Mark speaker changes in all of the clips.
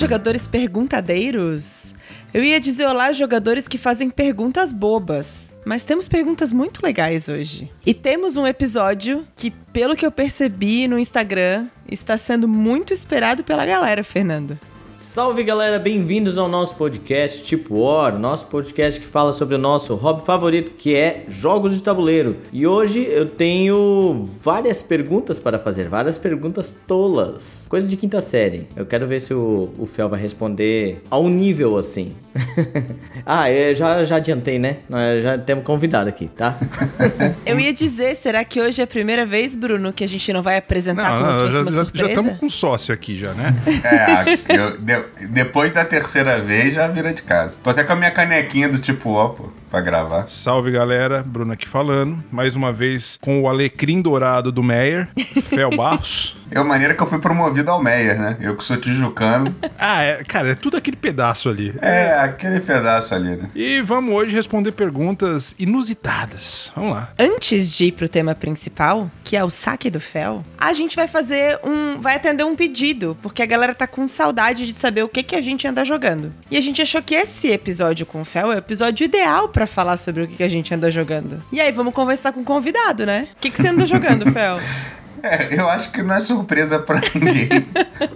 Speaker 1: jogadores perguntadeiros? Eu ia dizer olá, jogadores que fazem perguntas bobas. Mas temos perguntas muito legais hoje. E temos um episódio que, pelo que eu percebi no Instagram, está sendo muito esperado pela galera, Fernando.
Speaker 2: Salve galera, bem-vindos ao nosso podcast Tipo War, nosso podcast que fala sobre o nosso hobby favorito que é jogos de tabuleiro. E hoje eu tenho várias perguntas para fazer, várias perguntas tolas, coisas de quinta série. Eu quero ver se o, o Fel vai responder a um nível assim. ah, eu já, já adiantei, né? Nós já temos convidado aqui, tá?
Speaker 1: eu ia dizer, será que hoje é a primeira vez, Bruno, que a gente não vai apresentar não, como não, se fosse
Speaker 3: já,
Speaker 1: uma surpresa?
Speaker 3: Já estamos com sócio aqui já, né?
Speaker 4: É, eu, de, depois da terceira vez já vira de casa. Tô até com a minha canequinha do tipo ó, pô, pra gravar.
Speaker 3: Salve galera, Bruno aqui falando. Mais uma vez com o alecrim dourado do Meyer, Fel Barros.
Speaker 4: É a maneira que eu fui promovido ao Meyer, né? Eu que sou tijucano.
Speaker 3: ah, é, cara, é tudo aquele pedaço ali.
Speaker 4: É, aquele pedaço ali, né?
Speaker 3: E vamos hoje responder perguntas inusitadas. Vamos lá.
Speaker 1: Antes de ir pro tema principal, que é o saque do Fel, a gente vai fazer um. vai atender um pedido, porque a galera tá com saudade de saber o que, que a gente anda jogando. E a gente achou que esse episódio com o Fel é o episódio ideal para falar sobre o que, que a gente anda jogando. E aí, vamos conversar com o convidado, né? O que, que você anda jogando, Fel?
Speaker 4: É, eu acho que não é surpresa para ninguém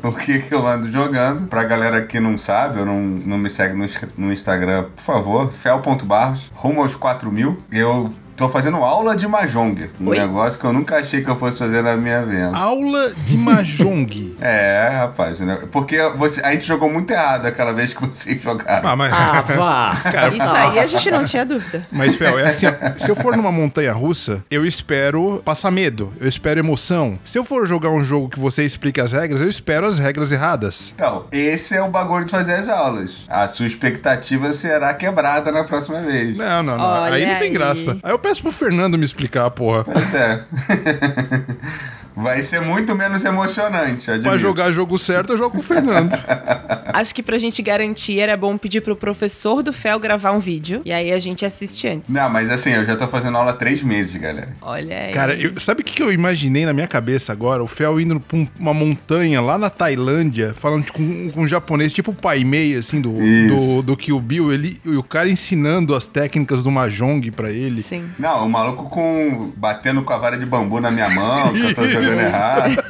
Speaker 4: o que, que eu ando jogando. Pra galera que não sabe ou não, não me segue no, no Instagram, por favor, fel.barros, rumo aos 4 mil. Eu Tô fazendo aula de Mahjong. Um Oi? negócio que eu nunca achei que eu fosse fazer na minha vida.
Speaker 3: Aula de Mahjong?
Speaker 4: é, rapaz. Né? Porque você, a gente jogou muito errado aquela vez que vocês jogaram.
Speaker 1: Ah, mas... ah vá! Cara, Isso aí a gente não tinha dúvida.
Speaker 3: Mas, Fel, é assim, se eu for numa montanha russa, eu espero passar medo, eu espero emoção. Se eu for jogar um jogo que você explique as regras, eu espero as regras erradas.
Speaker 4: Então, esse é o bagulho de fazer as aulas. A sua expectativa será quebrada na próxima vez.
Speaker 3: Não, não, não. Olha aí não tem graça. Aí eu peço pro Fernando me explicar, porra.
Speaker 4: Pois é. Vai ser muito menos emocionante. Admito.
Speaker 3: Pra jogar jogo certo, eu jogo com o Fernando.
Speaker 1: Acho que pra gente garantir, era bom pedir pro professor do Fel gravar um vídeo. E aí a gente assiste antes.
Speaker 4: Não, mas assim, eu já tô fazendo aula há três meses, galera.
Speaker 1: Olha aí.
Speaker 3: Cara, eu, sabe o que, eu imaginei na minha cabeça agora? O Fel indo pra um, uma montanha lá na Tailândia, falando com, com um japonês, tipo o Pai Mei, assim, do, do, do Kill Bill. Ele, e o cara ensinando as técnicas do Mahjong pra ele.
Speaker 1: Sim.
Speaker 4: Não, o maluco com batendo com a vara de bambu na minha mão, que eu tô jogando errado.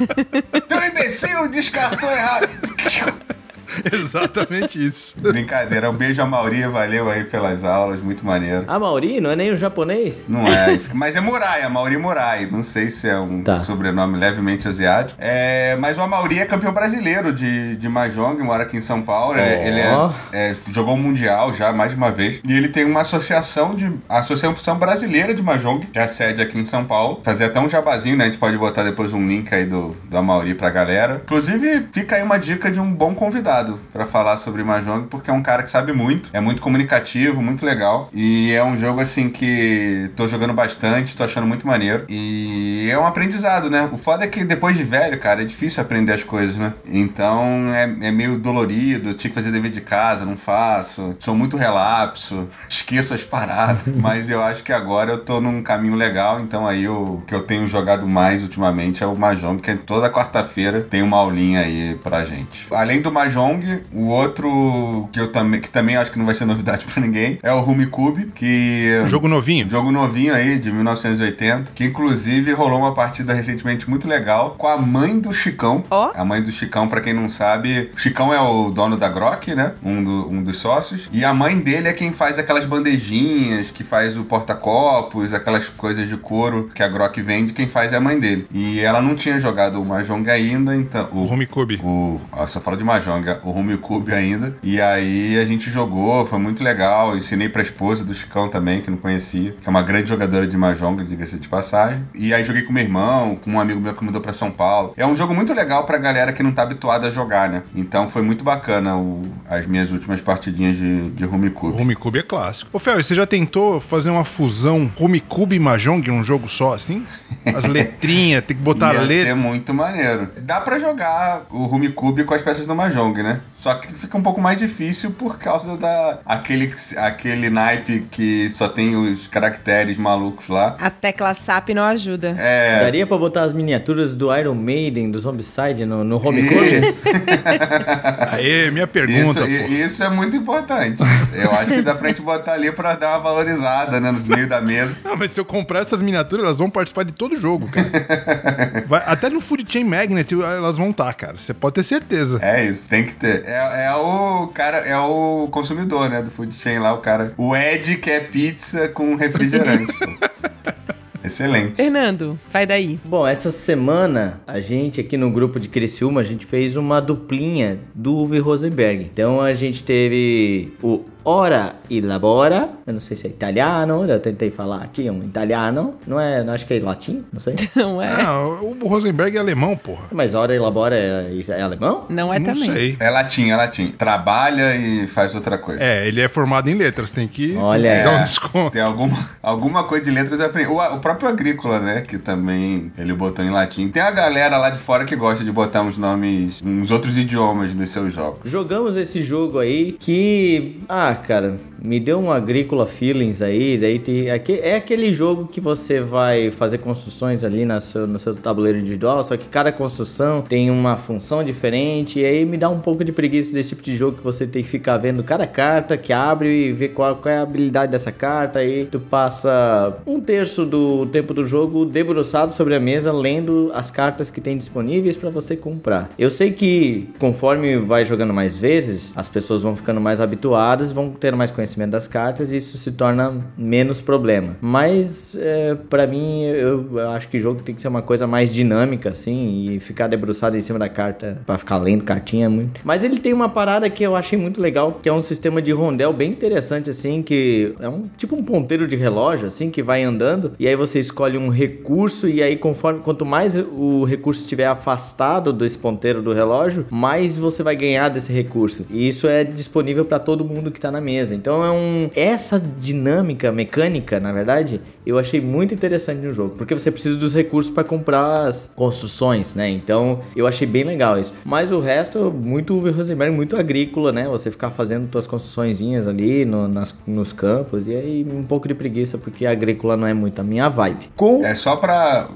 Speaker 4: Teu imbecil descartou errado.
Speaker 3: Exatamente isso.
Speaker 4: Brincadeira. Um beijo a Mauri, valeu aí pelas aulas, muito maneiro.
Speaker 2: A Mauri não é nem o japonês?
Speaker 4: Não é, mas é Murai, a Mauri Murai. Não sei se é um tá. sobrenome levemente asiático. É, mas o Amauri é campeão brasileiro de, de Mahjong, mora aqui em São Paulo. Oh. Ele, é, é, jogou o Mundial já mais de uma vez. E ele tem uma associação de. Associação Brasileira de Mahjong, que é a sede aqui em São Paulo. Fazer até um jabazinho, né? A gente pode botar depois um link aí do, do Amauri pra galera. Inclusive, fica aí uma dica de um bom convidado convidado para falar sobre Mahjong, porque é um cara que sabe muito, é muito comunicativo, muito legal. E é um jogo assim que tô jogando bastante, tô achando muito maneiro. E é um aprendizado, né? O foda é que depois de velho, cara, é difícil aprender as coisas, né? Então é, é meio dolorido, tinha que fazer dever de casa, não faço. Sou muito relapso, esqueço as paradas. mas eu acho que agora eu tô num caminho legal, então aí o que eu tenho jogado mais ultimamente é o Mahjong, que toda quarta-feira tem uma aulinha aí pra gente. Além do Mahjong, o outro que eu também que também acho que não vai ser novidade para ninguém é o Rumicube, que
Speaker 3: jogo novinho.
Speaker 4: Jogo novinho aí de 1980, que inclusive rolou uma partida recentemente muito legal com a mãe do Chicão.
Speaker 1: Oh.
Speaker 4: A mãe do Chicão, para quem não sabe, o Chicão é o dono da Grok, né? Um, do, um dos sócios. E a mãe dele é quem faz aquelas bandejinhas, que faz o porta-copos, aquelas coisas de couro que a Grok vende, quem faz é a mãe dele. E ela não tinha jogado o Mahjong ainda, então...
Speaker 3: O, o Rumicube.
Speaker 4: O, ó, só fala de Mahjong o Home Cube ainda. E aí a gente jogou, foi muito legal. ensinei pra esposa do Chicão também, que não conhecia, que é uma grande jogadora de Mahjong, diga-se de passagem. E aí joguei com meu irmão, com um amigo meu que mudou pra São Paulo. É um jogo muito legal pra galera que não tá habituada a jogar, né? Então foi muito bacana o, as minhas últimas partidinhas de, de Home Cube.
Speaker 3: Home Cube é clássico. Ô, Fel, você já tentou fazer uma fusão Home Cube e Mahjong num jogo só, assim? As letrinhas, tem que botar
Speaker 4: Ia
Speaker 3: letra.
Speaker 4: ser muito maneiro. Dá pra jogar o Home Cube com as peças do Mahjong, né? Yeah. Só que fica um pouco mais difícil por causa da aquele, aquele naipe que só tem os caracteres malucos lá.
Speaker 1: A tecla SAP não ajuda.
Speaker 2: É. Daria pra botar as miniaturas do Iron Maiden, do Zombicide no, no home Isso.
Speaker 3: Aê, minha pergunta.
Speaker 4: Isso, isso, é muito importante. Eu acho que dá pra gente botar ali pra dar uma valorizada, né? No meio da mesa.
Speaker 3: Não, mas se eu comprar essas miniaturas, elas vão participar de todo jogo, cara. Vai, até no Food Chain Magnet elas vão estar, tá, cara. Você pode ter certeza.
Speaker 4: É isso, tem que ter. É, é o cara, é o consumidor, né? Do Food Chain lá, o cara. O Ed quer pizza com refrigerante. Excelente.
Speaker 1: Fernando, vai daí.
Speaker 2: Bom, essa semana a gente aqui no grupo de Criciúma, a gente fez uma duplinha do Uwe Rosenberg. Então a gente teve o ora e labora. Eu não sei se é italiano, eu tentei falar aqui, um italiano. Não é, não acho que é latim, não sei.
Speaker 1: Não é.
Speaker 3: Não, o Rosenberg é alemão, porra.
Speaker 2: Mas ora e labora é, é alemão?
Speaker 1: Não é não também. Sei.
Speaker 4: É latim, é latim. Trabalha e faz outra coisa.
Speaker 3: É, ele é formado em letras, tem que
Speaker 2: Olha
Speaker 3: dar um desconto.
Speaker 4: Tem alguma, alguma coisa de letras eu aprendi. O, o próprio Agrícola, né, que também ele botou em latim. Tem a galera lá de fora que gosta de botar uns nomes, uns outros idiomas nos seus jogos.
Speaker 2: Jogamos esse jogo aí que, ah, cara, me deu um agrícola feelings aí. Daí tem, é aquele jogo que você vai fazer construções ali na seu, no seu tabuleiro individual, só que cada construção tem uma função diferente. E aí me dá um pouco de preguiça desse tipo de jogo que você tem que ficar vendo cada carta que abre e ver qual, qual é a habilidade dessa carta. Aí tu passa um terço do tempo do jogo debruçado sobre a mesa, lendo as cartas que tem disponíveis para você comprar. Eu sei que conforme vai jogando mais vezes, as pessoas vão ficando mais habituadas, vão ter mais conhecimento das cartas e isso se torna menos problema. Mas é, para mim, eu, eu, acho que jogo tem que ser uma coisa mais dinâmica, assim, e ficar debruçado em cima da carta para ficar lendo cartinha é muito. Mas ele tem uma parada que eu achei muito legal, que é um sistema de rondel bem interessante, assim, que é um tipo um ponteiro de relógio, assim, que vai andando, e aí você escolhe um recurso, e aí conforme quanto mais o recurso estiver afastado desse ponteiro do relógio, mais você vai ganhar desse recurso. E isso é disponível para todo mundo que tá na mesa. Então é um essa dinâmica mecânica, na verdade, eu achei muito interessante no jogo, porque você precisa dos recursos para comprar as construções, né? Então eu achei bem legal isso. Mas o resto muito Rosenberg, muito agrícola, né? Você ficar fazendo suas construçõezinhas ali no, nas, nos campos e aí um pouco de preguiça porque a agrícola não é muito a minha vibe.
Speaker 4: Com... É só para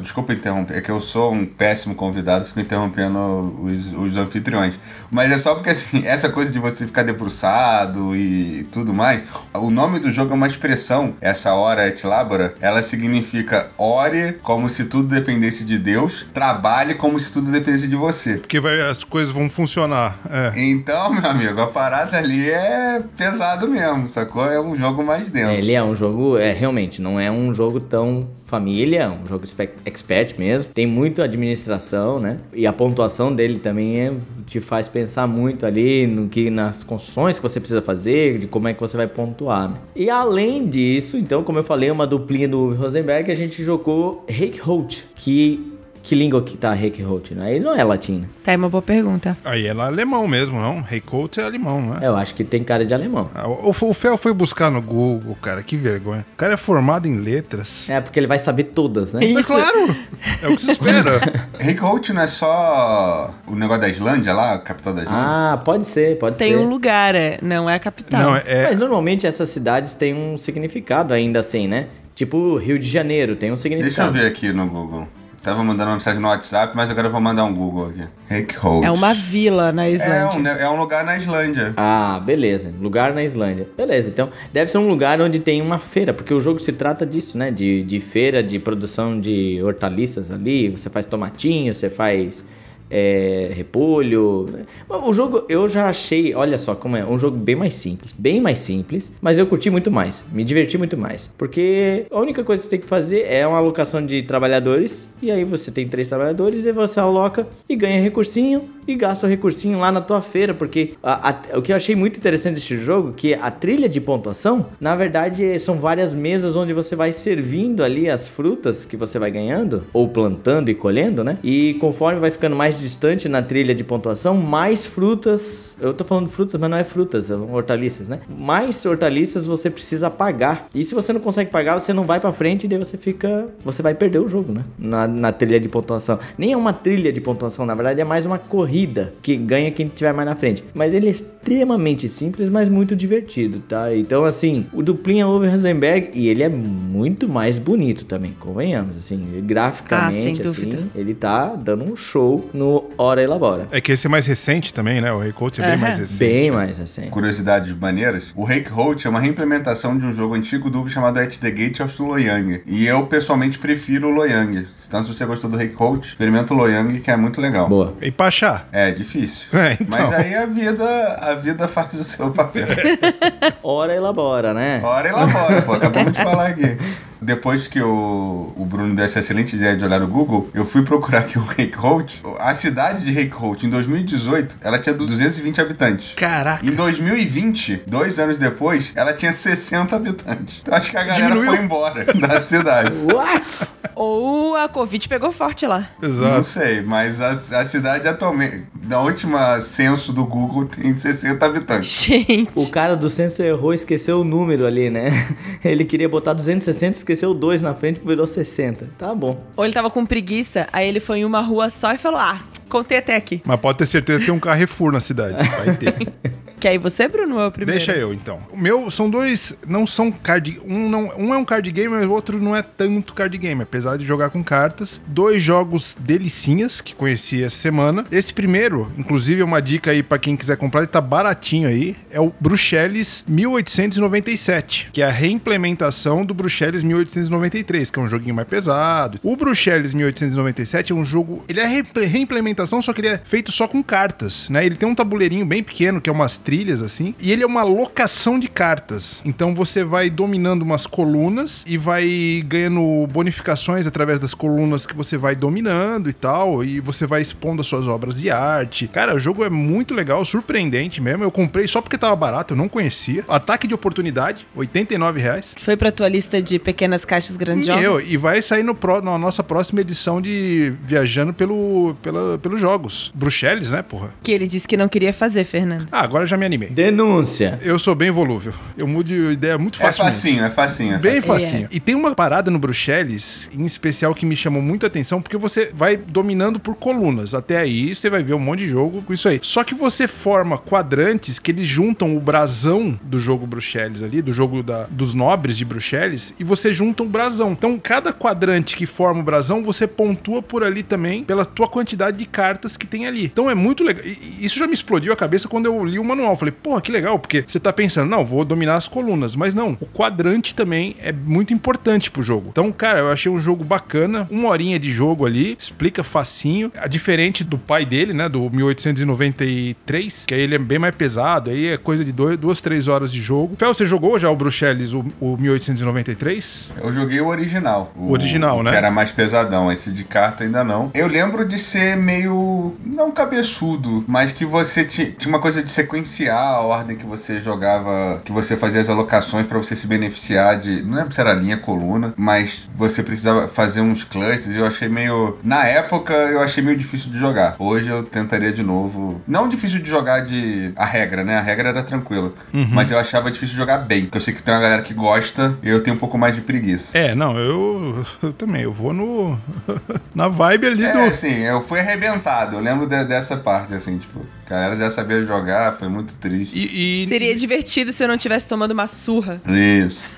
Speaker 4: desculpa interromper, é que eu sou um péssimo convidado, fico interrompendo os, os anfitriões. Mas é só porque assim, essa coisa de você ficar debruçado e tudo mais, o nome do jogo é uma expressão, essa hora et labora, ela significa ore como se tudo dependesse de Deus, trabalhe como se tudo dependesse de você.
Speaker 3: Porque vai, as coisas vão funcionar. É.
Speaker 4: Então, meu amigo, a parada ali é pesado mesmo, sacou? É um jogo mais denso.
Speaker 2: É, ele é um jogo, é realmente, não é um jogo tão família, um jogo expert mesmo. Tem muita administração, né? E a pontuação dele também é, te faz pensar muito ali no que nas construções que você precisa fazer, de como é que você vai pontuar, né? E além disso, então, como eu falei, uma duplinha do Rosenberg, a gente jogou Rake Holt, que que língua que tá Reikholt? Né? Ele não é latina.
Speaker 1: Tá, é uma boa pergunta.
Speaker 3: Aí ela é alemão mesmo, não? Reikholt é alemão, não
Speaker 2: é? Eu acho que tem cara de alemão.
Speaker 3: Ah, o, o Fel foi buscar no Google, cara, que vergonha. O cara é formado em letras.
Speaker 2: É, porque ele vai saber todas, né?
Speaker 3: É claro! É o que se espera.
Speaker 4: Reikholt não é só o negócio da Islândia lá, a capital da Islândia?
Speaker 2: Ah, pode ser, pode
Speaker 1: tem
Speaker 2: ser.
Speaker 1: Tem um lugar, é, não é a capital. Não,
Speaker 2: é... Mas normalmente essas cidades têm um significado ainda assim, né? Tipo Rio de Janeiro, tem um significado.
Speaker 4: Deixa eu ver aqui no Google. Tava mandando uma mensagem no WhatsApp, mas agora eu vou mandar um Google aqui.
Speaker 1: Reykjavik. É uma vila na Islândia.
Speaker 4: É um, é um lugar na Islândia.
Speaker 2: Ah, beleza. Lugar na Islândia. Beleza, então deve ser um lugar onde tem uma feira, porque o jogo se trata disso, né? De, de feira, de produção de hortaliças ali. Você faz tomatinho, você faz é, repolho. Né? O jogo eu já achei, olha só como é, um jogo bem mais simples, bem mais simples, mas eu curti muito mais, me diverti muito mais, porque a única coisa que você tem que fazer é uma alocação de trabalhadores e aí você tem três trabalhadores e você aloca e ganha recursinho e gasta o recursinho lá na tua feira, porque a, a, o que eu achei muito interessante desse jogo, que a trilha de pontuação, na verdade, são várias mesas onde você vai servindo ali as frutas que você vai ganhando, ou plantando e colhendo, né? E conforme vai ficando mais distante na trilha de pontuação, mais frutas, eu tô falando frutas, mas não é frutas, são hortaliças, né? Mais hortaliças você precisa pagar. E se você não consegue pagar, você não vai para frente e daí você fica, você vai perder o jogo, né? Na, na trilha de pontuação. Nem é uma trilha de pontuação, na verdade é mais uma corrida corrida que ganha quem tiver mais na frente. Mas ele é extremamente simples, mas muito divertido, tá? Então, assim, o duplinha over Rosenberg, e ele é muito mais bonito também, convenhamos, assim, graficamente, ah, assim, ele tá dando um show no Hora Elabora.
Speaker 3: É que esse é mais recente também, né? O Rei Coach é bem mais recente.
Speaker 2: Bem mais recente.
Speaker 4: Curiosidades maneiras, o Rei Coach é uma reimplementação de um jogo antigo do chamado At the Gate of Loyang. E eu, pessoalmente, prefiro o Loyang. Então, se você gostou do Rei Coach, experimenta o Loyang, que é muito legal.
Speaker 2: Boa.
Speaker 3: E pra achar?
Speaker 4: É, difícil. É, então. Mas aí a vida, a vida faz o seu papel.
Speaker 2: Hora elabora, né?
Speaker 4: Hora elabora, pô. Acabamos de falar aqui. Depois que o, o Bruno desse a excelente ideia de olhar no Google, eu fui procurar aqui o Reykholt. A cidade de Reykholt, em 2018, ela tinha 220 habitantes.
Speaker 3: Caraca.
Speaker 4: Em 2020, dois anos depois, ela tinha 60 habitantes. Então acho que a galera Diminuiu. foi embora da cidade.
Speaker 1: What? Ou a Covid pegou forte lá.
Speaker 4: Exato. Não sei, mas a, a cidade atualmente, na última censo do Google, tem 60 habitantes.
Speaker 1: Gente.
Speaker 2: O cara do censo errou, esqueceu o número ali, né? Ele queria botar 260, esqueceu dois na frente e virou 60. Tá bom.
Speaker 1: Ou ele tava com preguiça, aí ele foi em uma rua só e falou: Ah, contei até aqui.
Speaker 3: Mas pode ter certeza que tem um Carrefour na cidade. Vai ter.
Speaker 1: Quer ir você, Bruno, é o primeiro?
Speaker 3: Deixa eu, então. O meu são dois, não são card... Um, não, um é um card game, mas o outro não é tanto card game, apesar de jogar com cartas. Dois jogos delicinhas que conheci essa semana. Esse primeiro, inclusive, é uma dica aí para quem quiser comprar, ele tá baratinho aí. É o Bruxelles 1897, que é a reimplementação do Bruxelles 1893, que é um joguinho mais pesado. O Bruxelles 1897 é um jogo... Ele é reimplementação, só que ele é feito só com cartas, né? Ele tem um tabuleirinho bem pequeno, que é umas trilhas assim. E ele é uma locação de cartas. Então você vai dominando umas colunas e vai ganhando bonificações através das colunas que você vai dominando e tal. E você vai expondo as suas obras de arte. Cara, o jogo é muito legal, surpreendente mesmo. Eu comprei só porque tava barato, eu não conhecia. Ataque de oportunidade, 89 reais.
Speaker 1: Foi pra tua lista de pequenas caixas grandiosas? Meu,
Speaker 3: e vai sair no pro, na nossa próxima edição de Viajando pelo, pela, pelos Jogos. Bruxeles, né, porra?
Speaker 1: Que ele disse que não queria fazer, Fernando.
Speaker 3: Ah, agora já me animei.
Speaker 2: Denúncia.
Speaker 3: Eu sou bem volúvel. Eu mudo de ideia muito fácil.
Speaker 4: É facinho, é facinho. É
Speaker 3: bem facinho. É. E tem uma parada no Bruxeles, em especial, que me chamou muito a atenção, porque você vai dominando por colunas. Até aí você vai ver um monte de jogo com isso aí. Só que você forma quadrantes que eles juntam o brasão do jogo Bruxeles ali, do jogo da, dos nobres de Bruxeles, e você junta o brasão. Então, cada quadrante que forma o brasão, você pontua por ali também pela tua quantidade de cartas que tem ali. Então é muito legal. E isso já me explodiu a cabeça quando eu li o manual manual. Falei, porra, que legal, porque você tá pensando, não, vou dominar as colunas. Mas não, o quadrante também é muito importante pro jogo. Então, cara, eu achei um jogo bacana, uma horinha de jogo ali, explica facinho. A diferente do pai dele, né, do 1893, que aí ele é bem mais pesado, aí é coisa de dois, duas, três horas de jogo. Fel, você jogou já o Bruxelles, o, o 1893?
Speaker 4: Eu joguei o original.
Speaker 3: O, o original, né?
Speaker 4: Que era mais pesadão, esse de carta ainda não. Eu lembro de ser meio, não cabeçudo, mas que você tinha uma coisa de sequência a ordem que você jogava, que você fazia as alocações para você se beneficiar de. Não lembro se era linha coluna, mas você precisava fazer uns clusters. Eu achei meio. Na época, eu achei meio difícil de jogar. Hoje eu tentaria de novo. Não difícil de jogar de. A regra, né? A regra era tranquila. Uhum. Mas eu achava difícil de jogar bem. Porque eu sei que tem uma galera que gosta e eu tenho um pouco mais de preguiça.
Speaker 3: É, não, eu, eu também. Eu vou no. na vibe ali é, do.
Speaker 4: É, sim, eu fui arrebentado. Eu lembro de, dessa parte, assim, tipo. A galera já sabia jogar, foi muito triste.
Speaker 1: E, e... Seria divertido se eu não tivesse tomando uma surra.
Speaker 4: Isso.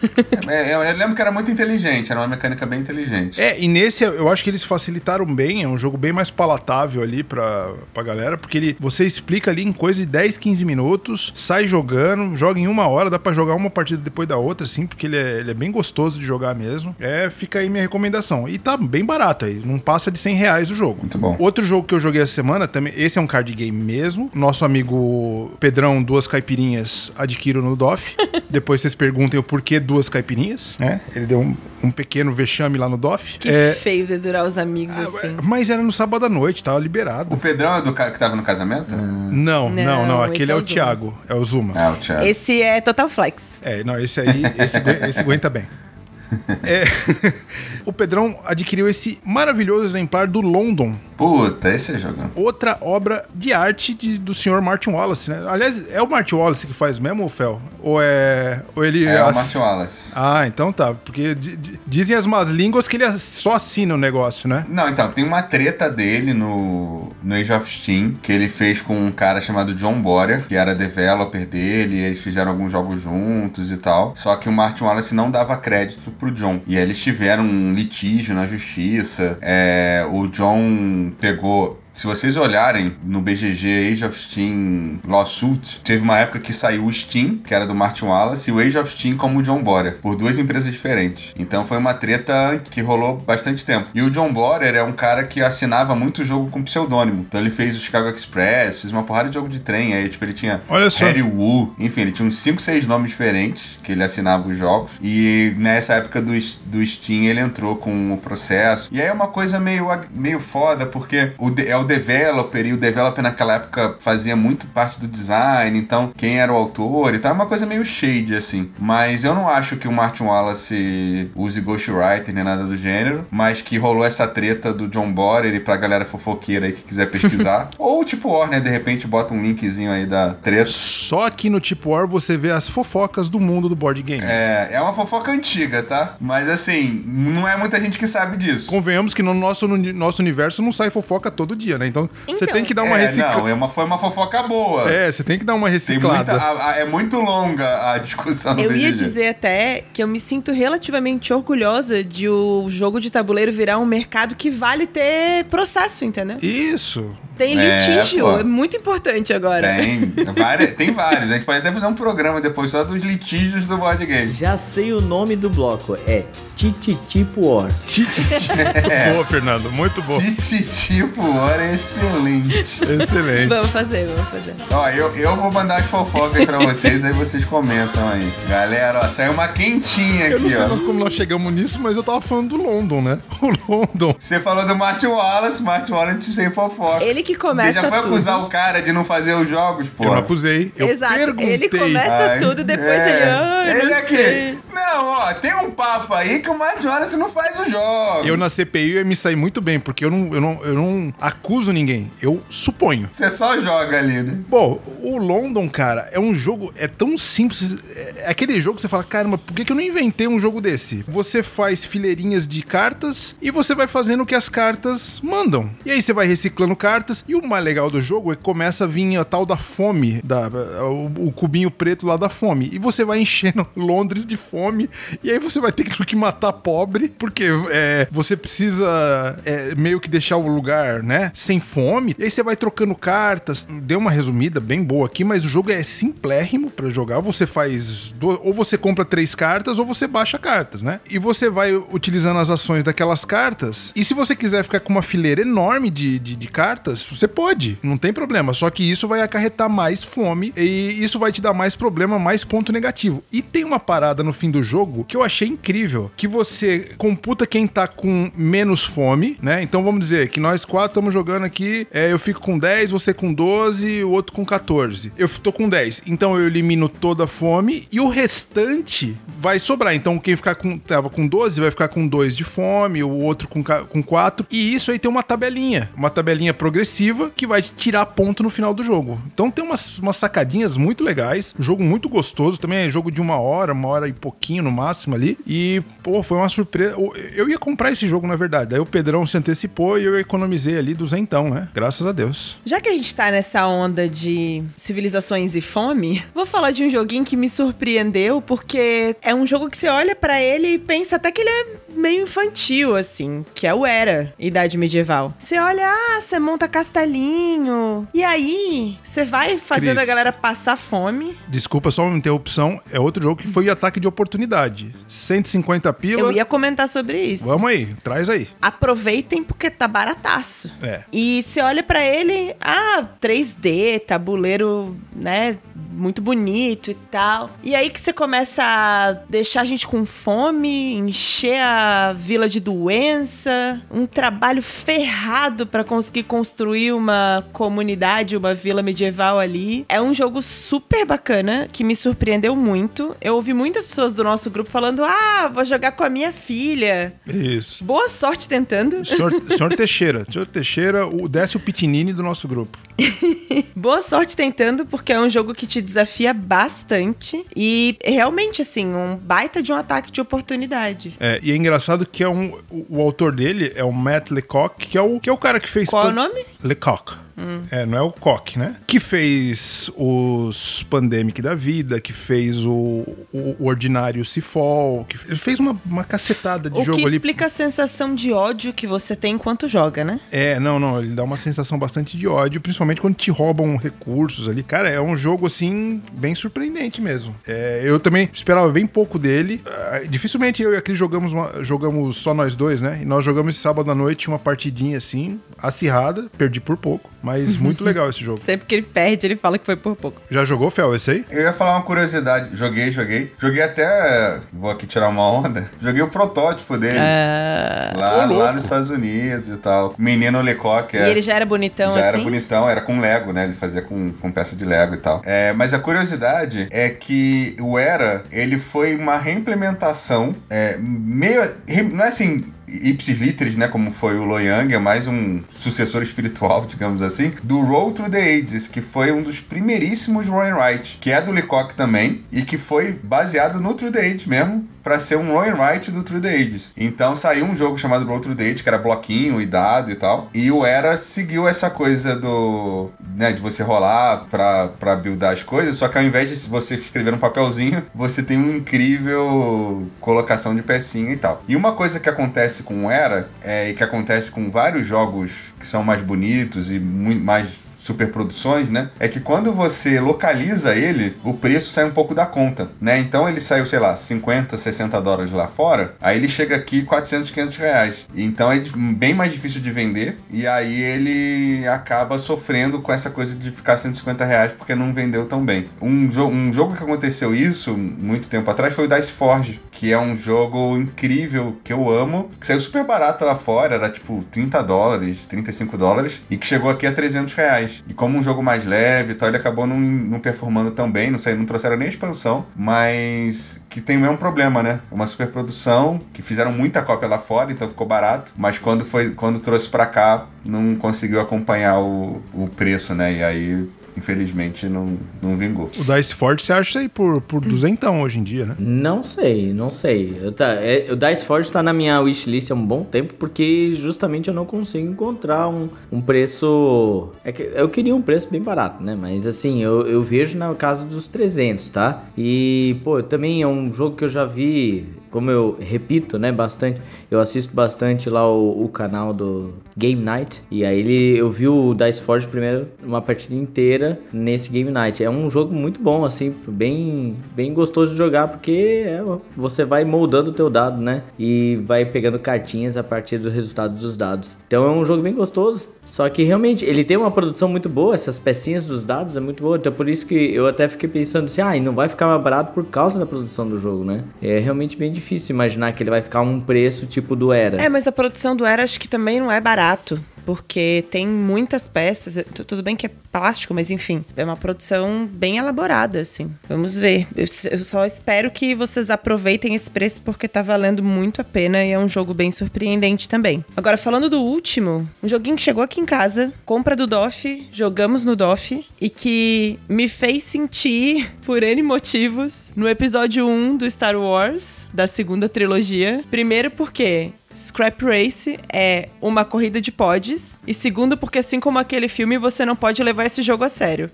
Speaker 4: é, eu, eu, lembro que era muito inteligente, era uma mecânica bem inteligente.
Speaker 3: É, e nesse eu acho que eles facilitaram bem, é um jogo bem mais palatável ali pra, pra galera, porque ele, você explica ali em coisa de 10, 15 minutos, sai jogando, joga em uma hora, dá pra jogar uma partida depois da outra, assim, porque ele é, ele é bem gostoso de jogar mesmo. É, fica aí minha recomendação. E tá bem barato aí, não passa de 100 reais o jogo.
Speaker 4: Muito bom.
Speaker 3: Outro jogo que eu joguei essa semana, também, esse é um card game mesmo, mesmo. Nosso amigo Pedrão, duas caipirinhas, adquiro no DOF. Depois vocês perguntem o porquê duas caipirinhas, né? Ele deu um, um pequeno vexame lá no DOF.
Speaker 1: Que é... feio de durar os amigos ah, assim.
Speaker 3: Mas era no sábado à noite, tava liberado.
Speaker 4: O Pedrão é do que tava no casamento?
Speaker 3: Não, não, não. não. Aquele é, é, o Thiago, é o Zuma.
Speaker 4: É o Thiago.
Speaker 1: Esse é Total Flex.
Speaker 3: É, não, esse aí, esse, esse aguenta bem. é, o Pedrão adquiriu esse maravilhoso exemplar do London.
Speaker 4: Puta, esse é jogão.
Speaker 3: Outra obra de arte de, do senhor Martin Wallace, né? Aliás, é o Martin Wallace que faz mesmo, Fel? Ou é. Ou ele
Speaker 4: é o Martin Wallace.
Speaker 3: Ah, então tá. Porque dizem as más línguas que ele só assina o negócio, né?
Speaker 4: Não, então, tem uma treta dele no, no Age of Steam que ele fez com um cara chamado John Borer, que era developer dele, eles fizeram alguns jogos juntos e tal. Só que o Martin Wallace não dava crédito pro John. E aí eles tiveram um litígio na justiça. É, o John pegou se vocês olharem no BGG Age of Steam Lawsuit, teve uma época que saiu o Steam, que era do Martin Wallace, e o Age of Steam como o John Borer, por duas empresas diferentes. Então foi uma treta que rolou bastante tempo. E o John Borer é um cara que assinava muito jogo com pseudônimo. Então ele fez o Chicago Express, fez uma porrada de jogo de trem, aí tipo ele tinha
Speaker 3: Olha só.
Speaker 4: Harry Wu, enfim, ele tinha uns 5, 6 nomes diferentes que ele assinava os jogos. E nessa época do, do Steam ele entrou com o processo. E aí é uma coisa meio, meio foda, porque o, é o developer, e o developer naquela época fazia muito parte do design, então quem era o autor e tal, é uma coisa meio shade, assim. Mas eu não acho que o Martin Wallace use ghostwriter nem nada do gênero, mas que rolou essa treta do John Borer e pra galera fofoqueira aí que quiser pesquisar. Ou tipo War, né? De repente bota um linkzinho aí da treta.
Speaker 3: Só aqui no tipo War você vê as fofocas do mundo do board game.
Speaker 4: É, é uma fofoca antiga, tá? Mas assim, não é muita gente que sabe disso.
Speaker 3: Convenhamos que no nosso, no nosso universo não sai fofoca todo dia, né? Então, então você tem que dar uma
Speaker 4: é,
Speaker 3: reciclada.
Speaker 4: Não, é uma, foi uma fofoca boa.
Speaker 3: É, você tem que dar uma reciclada.
Speaker 4: Muita, a, a, é muito longa a discussão
Speaker 1: Eu ia dizer até que eu me sinto relativamente orgulhosa de o jogo de tabuleiro virar um mercado que vale ter processo, entendeu?
Speaker 3: Isso.
Speaker 1: Tem litígio, é, é, muito importante agora.
Speaker 4: Tem, várias, tem vários. A gente pode até fazer um programa depois só dos litígios do board game.
Speaker 2: Já sei o nome do bloco, é Tititipo War.
Speaker 3: Tititipo. é. Boa, Fernando, muito bom.
Speaker 4: Tititipo War é excelente.
Speaker 3: Excelente.
Speaker 1: vamos fazer, vamos fazer.
Speaker 4: Ó, eu, eu vou mandar as fofocas pra vocês, aí vocês comentam aí. Galera, ó, saiu uma quentinha aqui, ó. Eu não sei
Speaker 3: ó. como nós chegamos nisso, mas eu tava falando do London, né? O London.
Speaker 4: Você falou do Martin Wallace, Martin Wallace sem fofoca.
Speaker 1: Ele que começa
Speaker 4: Você já foi
Speaker 1: tudo.
Speaker 4: acusar o cara de não fazer os jogos, pô?
Speaker 3: Eu não acusei. Eu
Speaker 1: Exato.
Speaker 3: perguntei.
Speaker 1: Ele começa Ai, tudo e depois é. ele, ah, ele aqui. Sei.
Speaker 4: Não, ó, tem um papo aí que o Martin Wallace não faz os jogos.
Speaker 3: Eu na CPI eu me saí muito bem, porque eu não, eu, não, eu não acuso ninguém. Eu suponho.
Speaker 4: Você só joga ali, né?
Speaker 3: Bom, o London, cara, é um jogo, é tão simples. É aquele jogo que você fala, caramba, por que, que eu não inventei um jogo desse? Você faz fileirinhas de cartas e você vai fazendo o que as cartas mandam. E aí você vai reciclando cartas. E o mais legal do jogo é que começa a vir a tal da fome, da, o, o cubinho preto lá da fome. E você vai enchendo Londres de fome. E aí você vai ter que matar pobre, porque é, você precisa é, meio que deixar o lugar, né? Sem fome. E aí você vai trocando cartas. Deu uma resumida bem boa aqui, mas o jogo é simplérrimo para jogar. Você faz. Ou você compra três cartas, ou você baixa cartas, né? E você vai utilizando as ações daquelas cartas. E se você quiser ficar com uma fileira enorme de, de, de cartas, você pode. Não tem problema. Só que isso vai acarretar mais fome. E isso vai te dar mais problema, mais ponto negativo. E tem uma parada no fim do jogo que eu achei incrível. Que você computa quem tá com menos fome, né? Então vamos dizer que nós quatro estamos jogando aqui. É, eu fico com 10, você com 12, o outro com 14. Eu tô com 10. Então eu elimino toda a fome e o restante vai sobrar. Então quem ficar com tava com 12 vai ficar com 2 de fome, o outro com, com 4. E isso aí tem uma tabelinha, uma tabelinha progressiva que vai tirar ponto no final do jogo. Então tem umas, umas sacadinhas muito legais, jogo muito gostoso, também é jogo de uma hora, uma hora e pouquinho no máximo ali. E, pô, foi uma surpresa. Eu ia comprar esse jogo, na verdade. Aí o Pedrão se antecipou e eu economizei ali duzentão, né? Graças a Deus.
Speaker 1: Já que a gente tá nessa onda de civilizações e fome, vou falar de um joguinho que me surpreendeu, porque é um jogo que você olha para ele e pensa até que ele é meio infantil, assim, que é o Era, Idade Medieval. Você olha, ah, você monta castelinho, e aí você vai fazendo Cris, a galera passar fome.
Speaker 3: Desculpa só uma interrupção, é outro jogo que foi ataque de oportunidade. 150 pila.
Speaker 1: Eu ia comentar sobre isso.
Speaker 3: Vamos aí, traz aí.
Speaker 1: Aproveitem porque tá barataço.
Speaker 3: É.
Speaker 1: E você olha para ele, ah, 3D, tabuleiro, né, muito bonito e tal. E aí que você começa a deixar a gente com fome, encher a vila de doença, um trabalho ferrado para conseguir construir uma comunidade, uma vila medieval ali. É um jogo super bacana que me surpreendeu muito. Eu ouvi muitas pessoas do nosso grupo falando: "Ah, vou jogar com a minha filha".
Speaker 3: Isso.
Speaker 1: Boa sorte tentando.
Speaker 3: Senhor, senhor Teixeira, senhor Teixeira, o desce o pitinini do nosso grupo.
Speaker 1: Boa sorte tentando, porque é um jogo que te desafia bastante e realmente, assim, um baita de um ataque de oportunidade.
Speaker 3: É, e é engraçado que é um, o, o autor dele é o Matt Lecoq, que é o, que é o cara que fez...
Speaker 1: Qual é o nome?
Speaker 3: Lecoq. Hum. É, não é o Koch, né? Que fez os Pandemic da vida, que fez o, o, o Ordinário Seafall, que ele fez uma, uma cacetada de
Speaker 1: o
Speaker 3: jogo ali.
Speaker 1: O que explica a sensação de ódio que você tem enquanto joga, né?
Speaker 3: É, não, não, ele dá uma sensação bastante de ódio, principalmente quando te roubam recursos ali. Cara, é um jogo, assim, bem surpreendente mesmo. É, eu também esperava bem pouco dele. Uh, dificilmente eu e a Cris jogamos, uma, jogamos só nós dois, né? E nós jogamos esse sábado à noite uma partidinha, assim, acirrada, perdi por pouco. Mas muito legal esse jogo.
Speaker 1: Sempre que ele perde, ele fala que foi por pouco.
Speaker 3: Já jogou, Fel, esse aí?
Speaker 4: Eu ia falar uma curiosidade. Joguei, joguei. Joguei até. Vou aqui tirar uma onda. Joguei o protótipo dele.
Speaker 1: Ah,
Speaker 4: lá, lá nos Estados Unidos e tal. Menino Lecoq.
Speaker 1: É, e ele já era bonitão
Speaker 4: já
Speaker 1: assim?
Speaker 4: Já era bonitão, era com Lego, né? Ele fazia com, com peça de Lego e tal. É, mas a curiosidade é que o Era, ele foi uma reimplementação. É, meio. Não é assim ipsis literis, né, como foi o Loyang, é mais um sucessor espiritual, digamos assim, do Roll Through the Ages, que foi um dos primeiríssimos Roy Wright, que é do Lecoq também, e que foi baseado no Through the Ages mesmo, para ser um Roy Wright do Through the Ages. Então saiu um jogo chamado Roll Through the Ages, que era bloquinho e dado e tal, e o Era seguiu essa coisa do, né, de você rolar pra, pra buildar as coisas, só que ao invés de você escrever um papelzinho, você tem uma incrível colocação de pecinha e tal. E uma coisa que acontece com o Era é, e que acontece com vários jogos que são mais bonitos e muito mais superproduções, né? É que quando você localiza ele, o preço sai um pouco da conta, né? Então ele saiu, sei lá, 50, 60 dólares lá fora, aí ele chega aqui 400, 500 reais. Então é bem mais difícil de vender e aí ele acaba sofrendo com essa coisa de ficar 150 reais porque não vendeu tão bem. Um, jo um jogo que aconteceu isso muito tempo atrás foi o Dice Forge, que é um jogo incrível que eu amo, que saiu super barato lá fora, era tipo 30 dólares, 35 dólares, e que chegou aqui a 300 reais. E como um jogo mais leve e tal, ele acabou não, não performando tão bem, não sei, não trouxeram nem expansão, mas que tem o mesmo problema, né? Uma superprodução, que fizeram muita cópia lá fora, então ficou barato, mas quando foi quando trouxe para cá, não conseguiu acompanhar o, o preço, né? E aí infelizmente não, não vingou.
Speaker 3: O Dice Forge você acha aí por, por duzentão hoje em dia, né?
Speaker 2: Não sei, não sei. Eu tá, é, o Dice Forge tá na minha wishlist há um bom tempo, porque justamente eu não consigo encontrar um, um preço... É que eu queria um preço bem barato, né? Mas assim, eu, eu vejo na casa dos 300, tá? E, pô, também é um jogo que eu já vi como eu repito, né, bastante, eu assisto bastante lá o, o, canal do Game Night, e aí ele, eu vi o Dice Forge primeiro, uma partida inteira nesse Game Night. É um jogo muito bom, assim, bem, bem gostoso de jogar, porque é, você vai moldando o teu dado, né, e vai pegando cartinhas a partir do resultado dos dados. Então é um jogo bem gostoso, só que realmente ele tem uma produção muito boa, essas pecinhas dos dados é muito boa, então por isso que eu até fiquei pensando assim, ah, e não vai ficar mais barato por causa da produção do jogo, né? É realmente bem difícil imaginar que ele vai ficar um preço tipo do Era.
Speaker 1: É, mas a produção do Era acho que também não é barato porque tem muitas peças. Tudo bem que é plástico, mas enfim, é uma produção bem elaborada, assim. Vamos ver. Eu, eu, só espero que vocês aproveitem esse preço porque tá valendo muito a pena e é um jogo bem surpreendente também. Agora, falando do último, um joguinho que chegou aqui em casa, compra do DOF, jogamos no DOF e que me fez sentir, por N motivos, no episódio 1 do Star Wars, da segunda trilogia. Primeiro porque Scrap Race é uma corrida de pods. E segundo, porque assim como aquele filme, você não pode levar esse jogo a sério.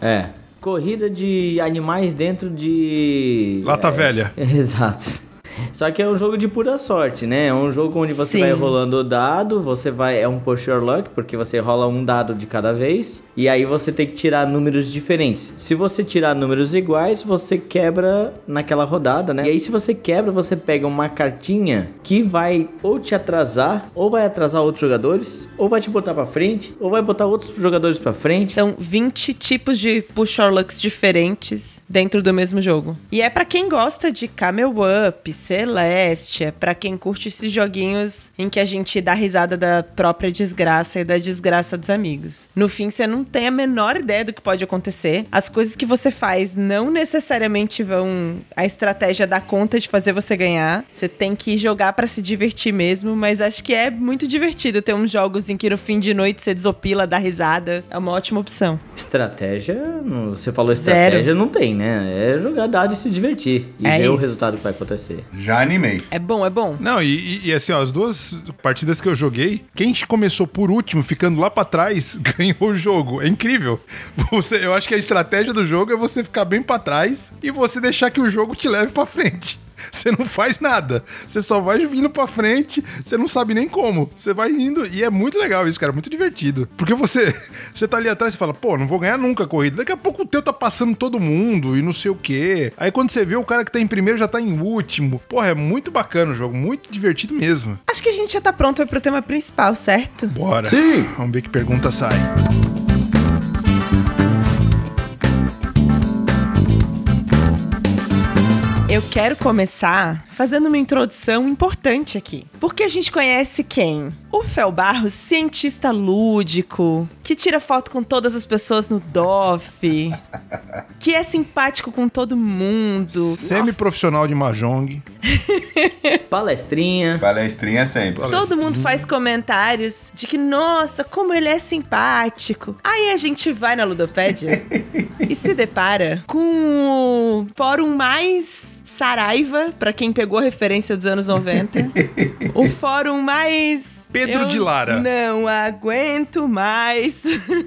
Speaker 2: é. Corrida de animais dentro de.
Speaker 3: Lata
Speaker 2: é,
Speaker 3: velha.
Speaker 2: Exato. Só que é um jogo de pura sorte, né? É um jogo onde você Sim. vai rolando o dado, você vai. É um push your luck, porque você rola um dado de cada vez. E aí você tem que tirar números diferentes. Se você tirar números iguais, você quebra naquela rodada, né? E aí, se você quebra, você pega uma cartinha que vai ou te atrasar, ou vai atrasar outros jogadores, ou vai te botar para frente, ou vai botar outros jogadores para frente.
Speaker 1: São 20 tipos de push your lucks diferentes dentro do mesmo jogo. E é para quem gosta de Camel Up, Celeste, é para quem curte esses joguinhos em que a gente dá risada da própria desgraça e da desgraça dos amigos. No fim, você não tem a menor ideia do que pode acontecer. As coisas que você faz não necessariamente vão a estratégia dar conta de fazer você ganhar. Você tem que jogar para se divertir mesmo, mas acho que é muito divertido ter uns jogos em que no fim de noite você desopila, dá risada. É uma ótima opção.
Speaker 2: Estratégia, você falou estratégia, Zero. não tem, né? É jogar dado e se divertir e é ver isso. o resultado que vai acontecer.
Speaker 4: Já animei.
Speaker 1: É bom, é bom.
Speaker 3: Não, e, e, assim, ó, as duas partidas que eu joguei, quem começou por último, ficando lá para trás, ganhou o jogo. É incrível. Você, eu acho que a estratégia do jogo é você ficar bem para trás e você deixar que o jogo te leve para frente. Você não faz nada. Você só vai vindo pra frente, você não sabe nem como. Você vai indo e é muito legal isso, cara. Muito divertido. Porque você, você tá ali atrás e fala, pô, não vou ganhar nunca a corrida. Daqui a pouco o teu tá passando todo mundo e não sei o quê. Aí quando você vê o cara que tá em primeiro já tá em último. Porra, é muito bacana o jogo. Muito divertido mesmo.
Speaker 1: Acho que a gente já tá pronto pro tema principal, certo?
Speaker 3: Bora.
Speaker 2: Sim.
Speaker 3: Vamos ver que pergunta sai.
Speaker 1: Eu quero começar fazendo uma introdução importante aqui. Porque a gente conhece quem? O Fel Barros, cientista lúdico, que tira foto com todas as pessoas no DOF, que é simpático com todo mundo.
Speaker 3: Semi-profissional de Mahjong.
Speaker 2: Palestrinha.
Speaker 4: Palestrinha sempre.
Speaker 1: Todo mundo faz comentários de que, nossa, como ele é simpático. Aí a gente vai na Ludopédia e se depara com o fórum mais Saraiva, para quem pegou a referência dos anos 90. o fórum mais
Speaker 3: Pedro eu de Lara.
Speaker 1: Não aguento mais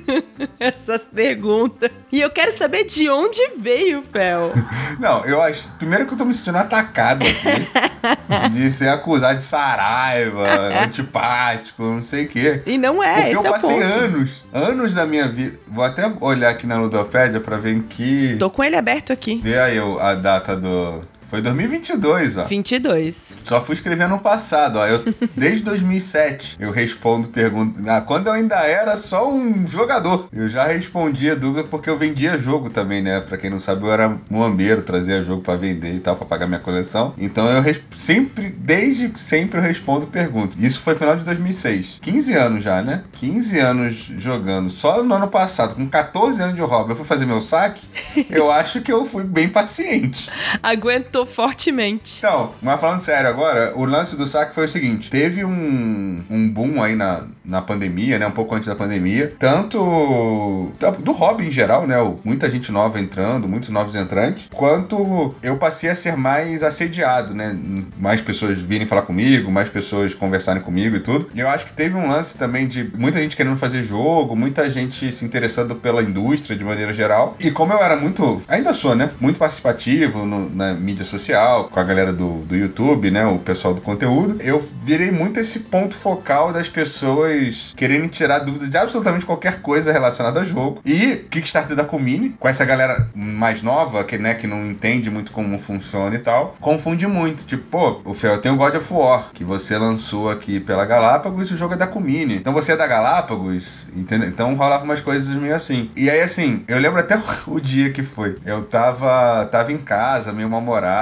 Speaker 1: essas perguntas. E eu quero saber de onde veio, Fel.
Speaker 4: Não, eu acho. Primeiro que eu tô me sentindo atacado aqui. de ser acusado de saraiva, antipático, não sei o quê.
Speaker 1: E não é, Porque
Speaker 4: eu
Speaker 1: é
Speaker 4: passei anos, anos da minha vida. Vou até olhar aqui na Ludopédia pra ver em que.
Speaker 1: Tô com ele aberto aqui.
Speaker 4: Vê aí a data do, foi 2022, ó.
Speaker 1: 22.
Speaker 4: Só fui escrever no passado, ó. Eu, desde 2007 eu respondo perguntas. Ah, quando eu ainda era só um jogador, eu já respondia dúvida porque eu vendia jogo também, né? Pra quem não sabe, eu era muambeiro, trazia jogo para vender e tal, pra pagar minha coleção. Então eu sempre, desde sempre eu respondo perguntas. Isso foi final de 2006. 15 anos já, né? 15 anos jogando. Só no ano passado, com 14 anos de hobby, eu fui fazer meu saque. eu acho que eu fui bem paciente.
Speaker 1: Aguentou fortemente.
Speaker 4: Então, mas falando sério agora, o lance do saque foi o seguinte: teve um, um boom aí na, na pandemia, né? Um pouco antes da pandemia. Tanto do hobby em geral, né? Muita gente nova entrando, muitos novos entrantes. Quanto eu passei a ser mais assediado, né? Mais pessoas virem falar comigo, mais pessoas conversarem comigo e tudo. E eu acho que teve um lance também de muita gente querendo fazer jogo, muita gente se interessando pela indústria de maneira geral. E como eu era muito, ainda sou, né? Muito participativo no, na mídia social, com a galera do, do YouTube, né? O pessoal do conteúdo. Eu virei muito esse ponto focal das pessoas querendo tirar dúvidas de absolutamente qualquer coisa relacionada ao jogo. E Kickstarter da Comini, com essa galera mais nova, que, né, que não entende muito como funciona e tal, confunde muito. Tipo, pô, o Fel tem o God of War, que você lançou aqui pela Galápagos e o jogo é da Comini. Então você é da Galápagos, entendeu? Então rolava umas coisas meio assim. E aí, assim, eu lembro até o dia que foi. Eu tava, tava em casa, meio mal-humorado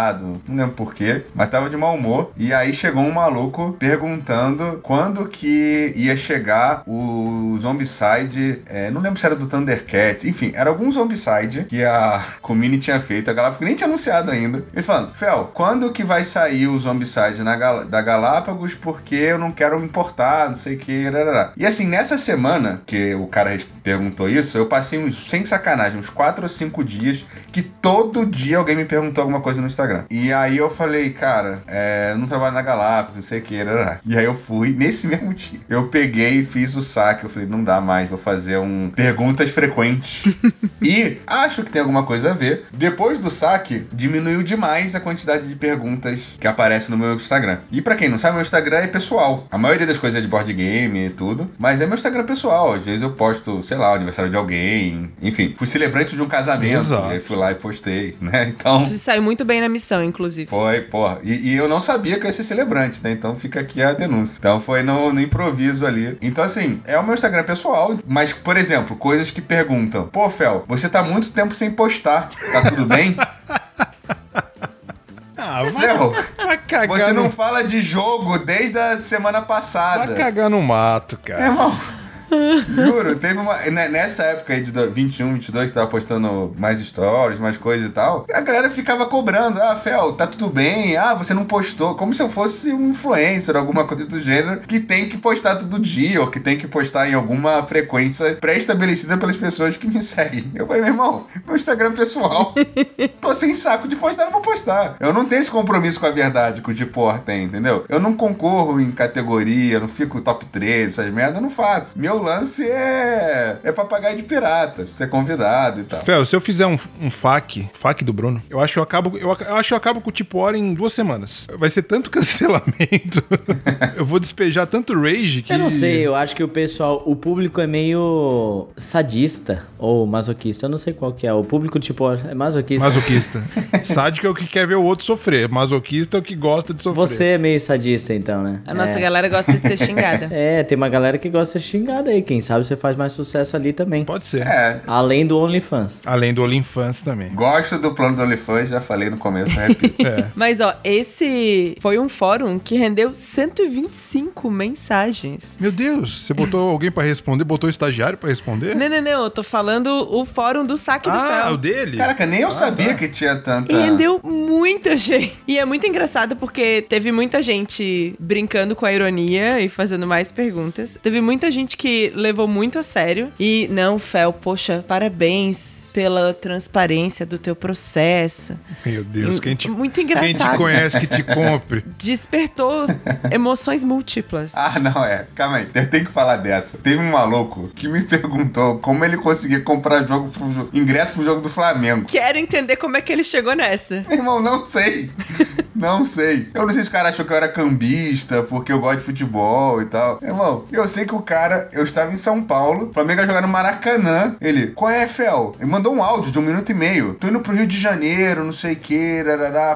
Speaker 4: não lembro porquê, mas tava de mau humor. E aí chegou um maluco perguntando quando que ia chegar o Zombicide, é, não lembro se era do Thundercat, enfim, era algum Zombicide que a Comini tinha feito, a Galápagos nem tinha anunciado ainda. Ele falando, Fel, quando que vai sair o Zombicide na Gal da Galápagos porque eu não quero importar, não sei o que, E assim, nessa semana que o cara perguntou isso, eu passei uns, sem sacanagem, uns 4 ou 5 dias que todo dia alguém me perguntou alguma coisa no Instagram Instagram. E aí eu falei, cara, é, eu não trabalho na Galápagos, não sei o que. E aí eu fui, nesse mesmo dia, eu peguei e fiz o saque. Eu falei, não dá mais, vou fazer um perguntas frequentes. e acho que tem alguma coisa a ver. Depois do saque, diminuiu demais a quantidade de perguntas que aparece no meu Instagram. E para quem não sabe, meu Instagram é pessoal. A maioria das coisas é de board game e tudo, mas é meu Instagram pessoal. Às vezes eu posto, sei lá, o aniversário de alguém, enfim, fui celebrante de um casamento, Exato. e aí fui lá e postei, né?
Speaker 1: Então. Você saiu muito bem na missão, inclusive.
Speaker 4: Foi, porra. E, e, eu não sabia que eu ia ser celebrante, né? Então fica aqui a denúncia. Então foi no, no improviso ali. Então, assim, é o meu Instagram pessoal, mas, por exemplo, coisas que perguntam: Pô, Fel, você tá muito tempo sem postar, tá tudo bem? Ah, vai, vai cagar Você no... não fala de jogo desde a semana passada.
Speaker 3: Vai cagar no mato, cara. Irmão.
Speaker 4: Juro, teve uma. Né, nessa época aí de 21, 22, que tava postando mais stories, mais coisas e tal, a galera ficava cobrando. Ah, Fel, tá tudo bem? Ah, você não postou. Como se eu fosse um influencer, alguma coisa do gênero, que tem que postar todo dia, ou que tem que postar em alguma frequência pré-estabelecida pelas pessoas que me seguem. Eu falei, meu irmão, meu Instagram pessoal. Tô sem saco de postar, não vou postar. Eu não tenho esse compromisso com a verdade que o Dipor tem, entendeu? Eu não concorro em categoria, não fico top 3, essas merdas, eu não faço. Meu lance é, é papagaio de pirata, ser convidado e tal.
Speaker 3: Fel, se eu fizer um, um FAQ, FAQ do Bruno, eu acho que eu acabo, eu, eu acho que eu acabo com o tipo hora em duas semanas. Vai ser tanto cancelamento. eu vou despejar tanto rage que.
Speaker 2: Eu não sei, eu acho que o pessoal, o público é meio sadista ou masoquista. Eu não sei qual que é. O público, tipo, é masoquista.
Speaker 3: Masoquista. Sádico é o que quer ver o outro sofrer. Masoquista é o que gosta de sofrer.
Speaker 2: Você é meio sadista, então, né?
Speaker 1: A nossa é. galera gosta de ser xingada.
Speaker 2: é, tem uma galera que gosta de ser xingada aí. Quem sabe você faz mais sucesso ali também.
Speaker 3: Pode ser.
Speaker 2: É. Além do OnlyFans.
Speaker 3: Além do OnlyFans também.
Speaker 4: Gosto do plano do OnlyFans, já falei no começo, repito.
Speaker 1: é. Mas, ó, esse foi um fórum que rendeu 125 mensagens.
Speaker 3: Meu Deus, você botou alguém para responder? Botou o estagiário para responder?
Speaker 1: Não, não, não. Eu tô falando o fórum do saque
Speaker 3: ah,
Speaker 1: do Fel.
Speaker 3: Ah, o dele?
Speaker 4: Caraca, nem eu ah, sabia tá. que tinha tanta...
Speaker 1: E rendeu muita gente. E é muito engraçado porque teve muita gente brincando com a ironia e fazendo mais perguntas. Teve muita gente que levou muito a sério. E não, Fel, poxa, parabéns pela transparência do teu processo.
Speaker 3: Meu Deus, quem te,
Speaker 1: muito engraçado.
Speaker 3: Quem te conhece que te compre.
Speaker 1: Despertou emoções múltiplas.
Speaker 4: Ah, não é. Calma aí, eu tenho que falar dessa. Teve um maluco que me perguntou como ele conseguia comprar jogo pro, ingresso pro jogo do Flamengo.
Speaker 1: Quero entender como é que ele chegou nessa.
Speaker 4: Irmão, não sei. não sei. Eu não sei se o cara achou que eu era cambista porque eu gosto de futebol e tal. Irmão, eu sei que o cara, eu estava em São Paulo, o Flamengo ia jogar no Maracanã. Ele, qual é, Fel? Ele mandou mandou um áudio de um minuto e meio. Tô indo pro Rio de Janeiro, não sei o que,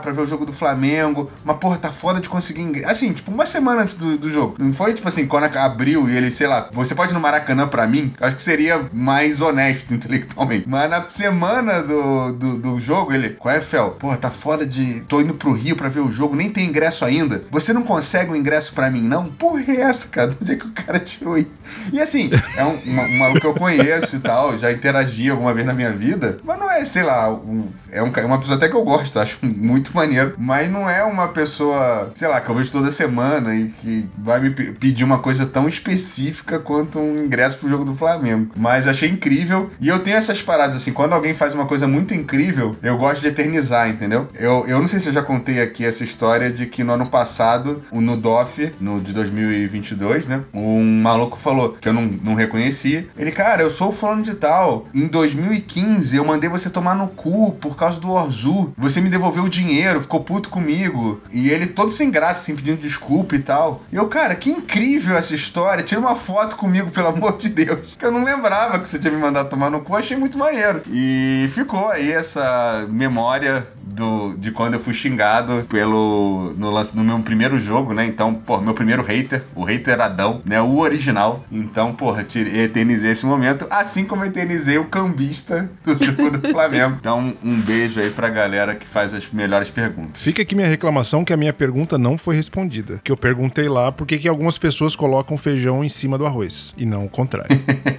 Speaker 4: pra ver o jogo do Flamengo. Mas, porra, tá foda de conseguir ingresso. Assim, tipo, uma semana antes do, do jogo. Não foi, tipo assim, quando abriu e ele, sei lá, você pode ir no Maracanã pra mim? Acho que seria mais honesto intelectualmente. Mas na semana do, do, do jogo, ele, qual é, Fel? Porra, tá foda de. Tô indo pro Rio pra ver o jogo, nem tem ingresso ainda. Você não consegue um ingresso pra mim, não? Porra, é essa, cara? Onde é que o cara tirou isso? E assim, é um, uma, um maluco que eu conheço e tal, já interagi alguma vez na minha vida, mas não é, sei lá, um, é, um, é uma pessoa até que eu gosto, acho muito maneiro, mas não é uma pessoa, sei lá, que eu vejo toda semana e que vai me pedir uma coisa tão específica quanto um ingresso pro jogo do Flamengo. Mas achei incrível e eu tenho essas paradas assim, quando alguém faz uma coisa muito incrível, eu gosto de eternizar, entendeu? Eu, eu não sei se eu já contei aqui essa história de que no ano passado, no DOF, no de 2022, né, um maluco falou que eu não, não reconheci. Ele, cara, eu sou fulano de tal. Em 2015 15, eu mandei você tomar no cu por causa do Orzu. Você me devolveu o dinheiro, ficou puto comigo. E ele todo sem graça, assim, pedindo desculpa e tal. E eu, cara, que incrível essa história. Tira uma foto comigo, pelo amor de Deus. Que eu não lembrava que você tinha me mandado tomar no cu, achei muito maneiro. E ficou aí essa memória do, de quando eu fui xingado pelo. No, no meu primeiro jogo, né? Então, pô, meu primeiro hater, o hater Adão, né? O original. Então, porra, eternizei esse momento, assim como eternizei o cambista do jogo do Flamengo. Então, um beijo aí pra galera que faz as melhores perguntas.
Speaker 3: Fica aqui minha reclamação que a minha pergunta não foi respondida. Que eu perguntei lá por que algumas pessoas colocam feijão em cima do arroz e não o contrário.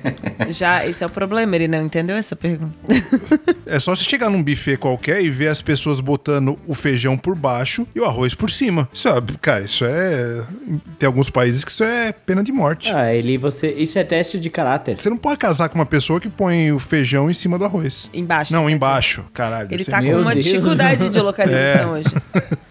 Speaker 1: Já, esse é o problema, ele não entendeu essa pergunta.
Speaker 3: é só você chegar num buffet qualquer e ver as pessoas pessoas botando o feijão por baixo e o arroz por cima. Isso é, cara, isso é. Tem alguns países que isso é pena de morte.
Speaker 2: Ah, ele você. Isso é teste de caráter.
Speaker 3: Você não pode casar com uma pessoa que põe o feijão em cima do arroz.
Speaker 1: Embaixo.
Speaker 3: Não, embaixo. Caralho.
Speaker 1: Ele tá com uma Deus. dificuldade de localização é. hoje.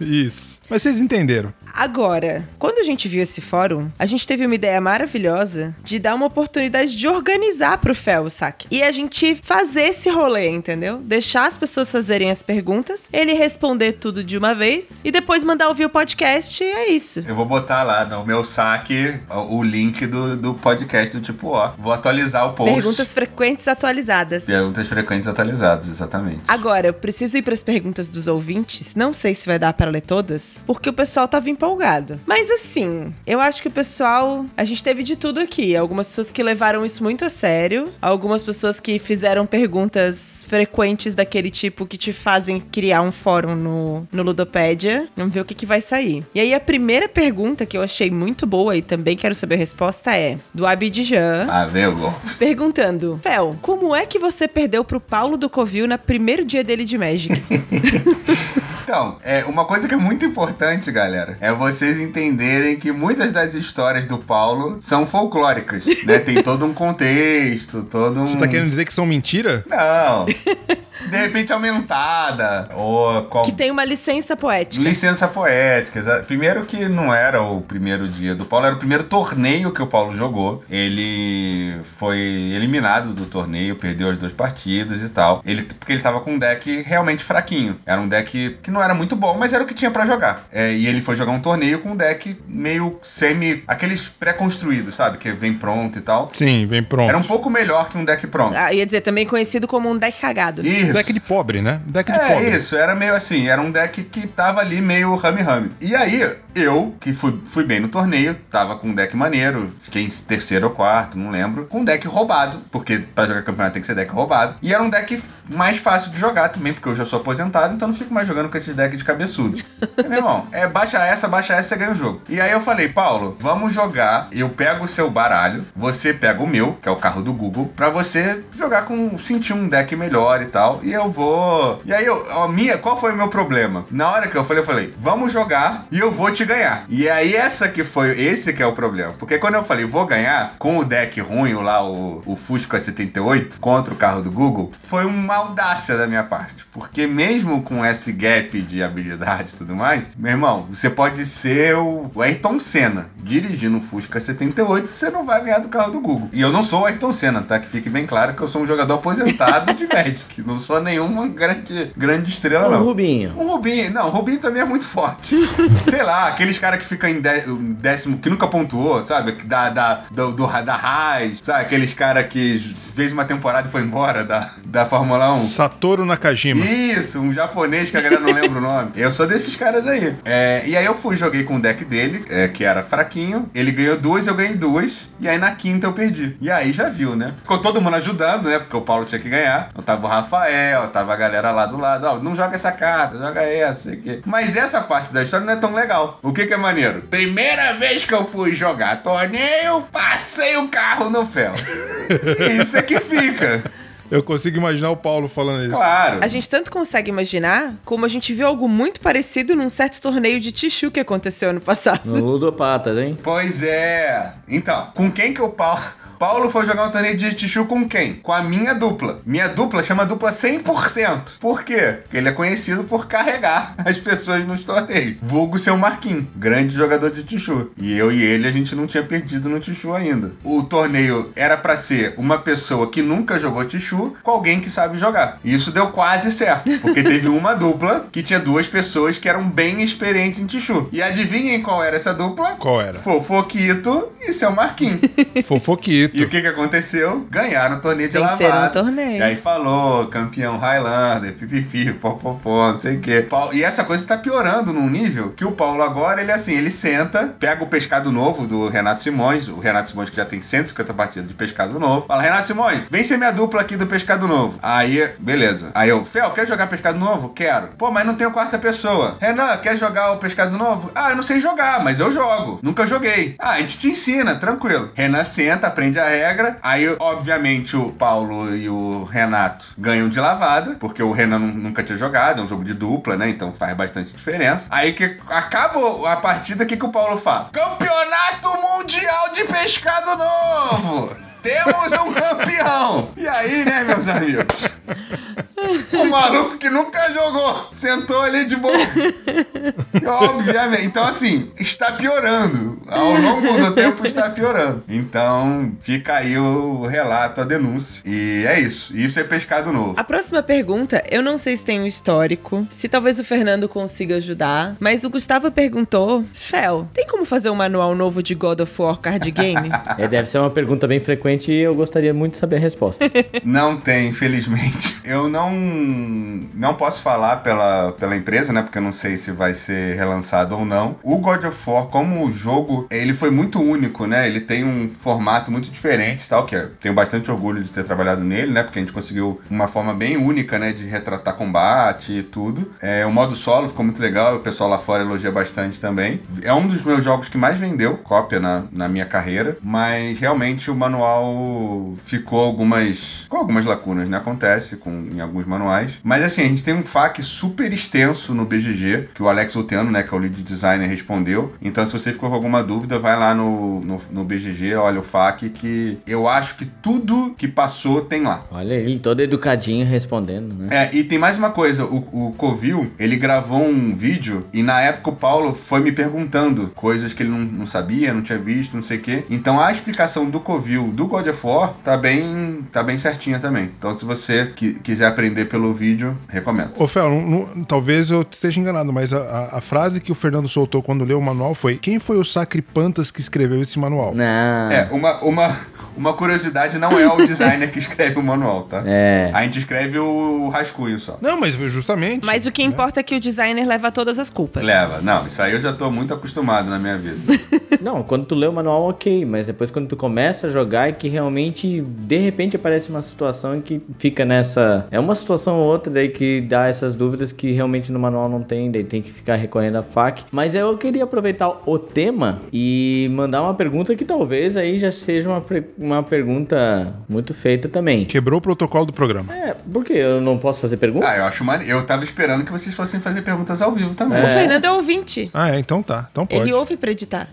Speaker 3: Isso. Mas vocês entenderam.
Speaker 1: Agora, quando a gente viu esse fórum, a gente teve uma ideia maravilhosa de dar uma oportunidade de organizar pro Fel o saque. E a gente fazer esse rolê, entendeu? Deixar as pessoas fazerem as perguntas, ele responder tudo de uma vez e depois mandar ouvir o podcast e é isso.
Speaker 4: Eu vou botar lá no meu saque o link do, do podcast do tipo ó. Vou atualizar o post.
Speaker 1: Perguntas frequentes atualizadas.
Speaker 4: Perguntas frequentes atualizadas, exatamente.
Speaker 1: Agora, eu preciso ir para as perguntas dos ouvintes. Não sei se vai dar para ler todas, porque o pessoal tava empolgado. Mas assim, eu acho que o pessoal. A gente teve de tudo aqui. Algumas pessoas que levaram isso muito a sério, algumas pessoas que fizeram perguntas frequentes daquele tipo que te fazem criar um fórum no, no Ludopédia. Vamos ver o que, que vai sair. E aí, a primeira pergunta que eu achei muito boa e também quero saber a resposta é do Abidjan.
Speaker 4: Ah, meu
Speaker 1: Perguntando: Fel, como é que você perdeu pro Paulo do Covil no primeiro dia dele de Magic?
Speaker 4: Então, é, uma coisa que é muito importante, galera, é vocês entenderem que muitas das histórias do Paulo são folclóricas, né? Tem todo um contexto, todo um...
Speaker 3: Você tá querendo dizer que são mentira?
Speaker 4: Não. de repente aumentada. Ou
Speaker 1: qual... Que tem uma licença poética.
Speaker 4: Licença poética. Primeiro que não era o primeiro dia do Paulo, era o primeiro torneio que o Paulo jogou. Ele foi eliminado do torneio, perdeu as duas partidas e tal. Ele, porque ele tava com um deck realmente fraquinho. Era um deck que não era muito bom, mas era o que tinha para jogar. É, e ele foi jogar um torneio com um deck meio semi. aqueles pré-construídos, sabe? Que vem pronto e tal.
Speaker 3: Sim, vem pronto.
Speaker 4: Era um pouco melhor que um deck pronto.
Speaker 1: Ah, ia dizer, também conhecido como um deck cagado.
Speaker 3: Isso. Isso. Deck de pobre, né? Deck de
Speaker 4: é,
Speaker 3: pobre.
Speaker 4: É isso, era meio assim, era um deck que tava ali meio rame-rame. E aí, eu, que fui, fui bem no torneio, tava com um deck maneiro, fiquei em terceiro ou quarto, não lembro, com um deck roubado, porque pra jogar campeonato tem que ser deck roubado. E era um deck mais fácil de jogar também, porque eu já sou aposentado, então não fico mais jogando com esses decks de cabeçudo. e, meu irmão, é baixa essa, baixa essa, você ganha o jogo. E aí eu falei, Paulo, vamos jogar, eu pego o seu baralho, você pega o meu, que é o carro do Google, pra você jogar com, sentir um deck melhor e tal, e eu vou... E aí, eu, a minha, qual foi o meu problema? Na hora que eu falei, eu falei, vamos jogar e eu vou te ganhar. E aí essa que foi, esse que é o problema. Porque quando eu falei, vou ganhar, com o deck ruim, lá o, o Fusca 78, contra o carro do Google, foi uma audácia da minha parte. Porque mesmo com esse gap de habilidade e tudo mais, meu irmão, você pode ser o Ayrton Senna dirigindo um Fusca 78, você não vai ganhar do carro do Google. E eu não sou o Ayrton Senna, tá? Que fique bem claro que eu sou um jogador aposentado de Magic. Não sou nenhuma grande, grande estrela, um não.
Speaker 2: Um Rubinho.
Speaker 4: Um Rubinho. Não, o Rubinho também é muito forte. Sei lá, aqueles caras que ficam em décimo, que nunca pontuou, sabe? Da, da, do, do da Raiz, sabe? Aqueles caras que fez uma temporada e foi embora da, da Fórmula 1.
Speaker 3: Satoru Nakajima.
Speaker 4: Isso, um japonês que a galera não lembra o nome. Eu sou desses caras aí. É, e aí eu fui, joguei com o deck dele, é, que era fraquinho. Ele ganhou duas, eu ganhei duas. E aí na quinta eu perdi. E aí já viu, né? Ficou todo mundo ajudando, né? Porque o Paulo tinha que ganhar. Eu tava o Rafael, tava a galera lá do lado. Ó, não joga essa carta, joga essa, sei o quê. Mas essa parte da história não é tão legal. O que que é maneiro? Primeira vez que eu fui jogar torneio, passei o carro no fel. Isso é que fica.
Speaker 3: Eu consigo imaginar o Paulo falando isso.
Speaker 4: Claro.
Speaker 1: A gente tanto consegue imaginar, como a gente viu algo muito parecido num certo torneio de Tichu que aconteceu ano passado.
Speaker 2: No Ludopatas, hein?
Speaker 4: Pois é. Então, com quem que o Paulo... Paulo foi jogar um torneio de Tichu com quem? Com a minha dupla. Minha dupla chama dupla 100%. Por quê? Porque ele é conhecido por carregar as pessoas nos torneios. Vulgo seu Marquinhos, grande jogador de Tichu. E eu e ele, a gente não tinha perdido no Tichu ainda. O torneio era para ser uma pessoa que nunca jogou Tichu com alguém que sabe jogar. E isso deu quase certo, porque teve uma dupla que tinha duas pessoas que eram bem experientes em Tichu. E adivinhem qual era essa dupla?
Speaker 3: Qual era?
Speaker 4: Fofoquito e seu Marquinhos.
Speaker 3: Fofoquito.
Speaker 4: E o que que aconteceu? Ganharam o torneio de
Speaker 1: Venceram
Speaker 4: lavada.
Speaker 1: o torneio.
Speaker 4: E aí falou, campeão Highlander, pipipi, popopó, não sei o quê. E essa coisa tá piorando num nível que o Paulo agora, ele assim, ele senta, pega o pescado novo do Renato Simões, o Renato Simões que já tem 150 partidas de pescado novo, fala, Renato Simões, vem ser minha dupla aqui do pescado novo. Aí, beleza. Aí eu, Fel, quer jogar pescado novo? Quero. Pô, mas não tenho quarta pessoa. Renan, quer jogar o pescado novo? Ah, eu não sei jogar, mas eu jogo. Nunca joguei. Ah, a gente te ensina, tranquilo. Renan senta, aprende a regra. Aí, obviamente, o Paulo e o Renato ganham de lavada, porque o Renan nunca tinha jogado, é um jogo de dupla, né? Então faz bastante diferença. Aí que acaba a partida, o que, que o Paulo fala? Campeonato Mundial de Pescado Novo! Temos um campeão! E aí, né, meus amigos? O maluco que nunca jogou sentou ali de boa. Obviamente. Então, assim, está piorando. Ao longo do tempo está piorando. Então, fica aí o relato, a denúncia. E é isso. Isso é pescado novo.
Speaker 1: A próxima pergunta, eu não sei se tem um histórico, se talvez o Fernando consiga ajudar, mas o Gustavo perguntou: Fel, tem como fazer um manual novo de God of War card game?
Speaker 2: é, deve ser uma pergunta bem frequente e eu gostaria muito de saber a resposta.
Speaker 4: não tem, infelizmente. Eu não não posso falar pela, pela empresa, né? Porque eu não sei se vai ser relançado ou não. O God of War, como jogo, ele foi muito único, né? Ele tem um formato muito diferente tal, que eu tenho bastante orgulho de ter trabalhado nele, né? Porque a gente conseguiu uma forma bem única, né? De retratar combate e tudo. É, o modo solo ficou muito legal, o pessoal lá fora elogia bastante também. É um dos meus jogos que mais vendeu cópia na, na minha carreira, mas realmente o manual ficou algumas com algumas lacunas, né? Acontece com, em alguns manuais. Mas assim, a gente tem um FAQ super extenso no BGG, que o Alex Oteano, né, que é o lead designer, respondeu. Então, se você ficou com alguma dúvida, vai lá no, no, no BGG, olha o FAQ, que eu acho que tudo que passou tem lá.
Speaker 2: Olha ele todo educadinho respondendo, né?
Speaker 4: É, e tem mais uma coisa, o, o Covil, ele gravou um vídeo e na época o Paulo foi me perguntando coisas que ele não, não sabia, não tinha visto, não sei o quê. Então a explicação do Covil do God of War tá bem, tá bem certinha também. Então se você quiser aprender pelo vídeo, recomendo.
Speaker 3: Ô, Fel, não, não, talvez eu esteja enganado, mas a, a, a, frase que o Fernando soltou quando leu o manual foi: Quem foi o Sacripantas que escreveu esse manual?
Speaker 2: Não.
Speaker 4: É, uma, uma, uma curiosidade não é o designer que escreve o manual, tá?
Speaker 2: É.
Speaker 4: A gente escreve o rascunho só.
Speaker 3: Não, mas justamente.
Speaker 1: Mas o que né? importa é que o designer leva todas as culpas.
Speaker 4: Leva. Não, isso aí eu já tô muito acostumado na minha vida.
Speaker 2: não, quando tu lê o manual, ok, mas depois quando tu começa a jogar é que realmente, de repente, aparece uma situação em que fica nessa. É uma situação ou outra daí que dá essas dúvidas que realmente no manual não tem, daí tem que ficar recorrendo a FAQ. Mas eu queria aproveitar o tema e mandar uma pergunta que talvez aí já seja uma, uma pergunta muito feita também.
Speaker 3: Quebrou o protocolo do programa.
Speaker 2: É, por que eu não posso fazer pergunta?
Speaker 4: Ah, eu acho maneiro. Eu tava esperando que vocês fossem fazer perguntas ao vivo também.
Speaker 1: É. O Fernando é ouvinte.
Speaker 3: Ah, é, então tá. Então pode.
Speaker 1: Ele ouve pra editar.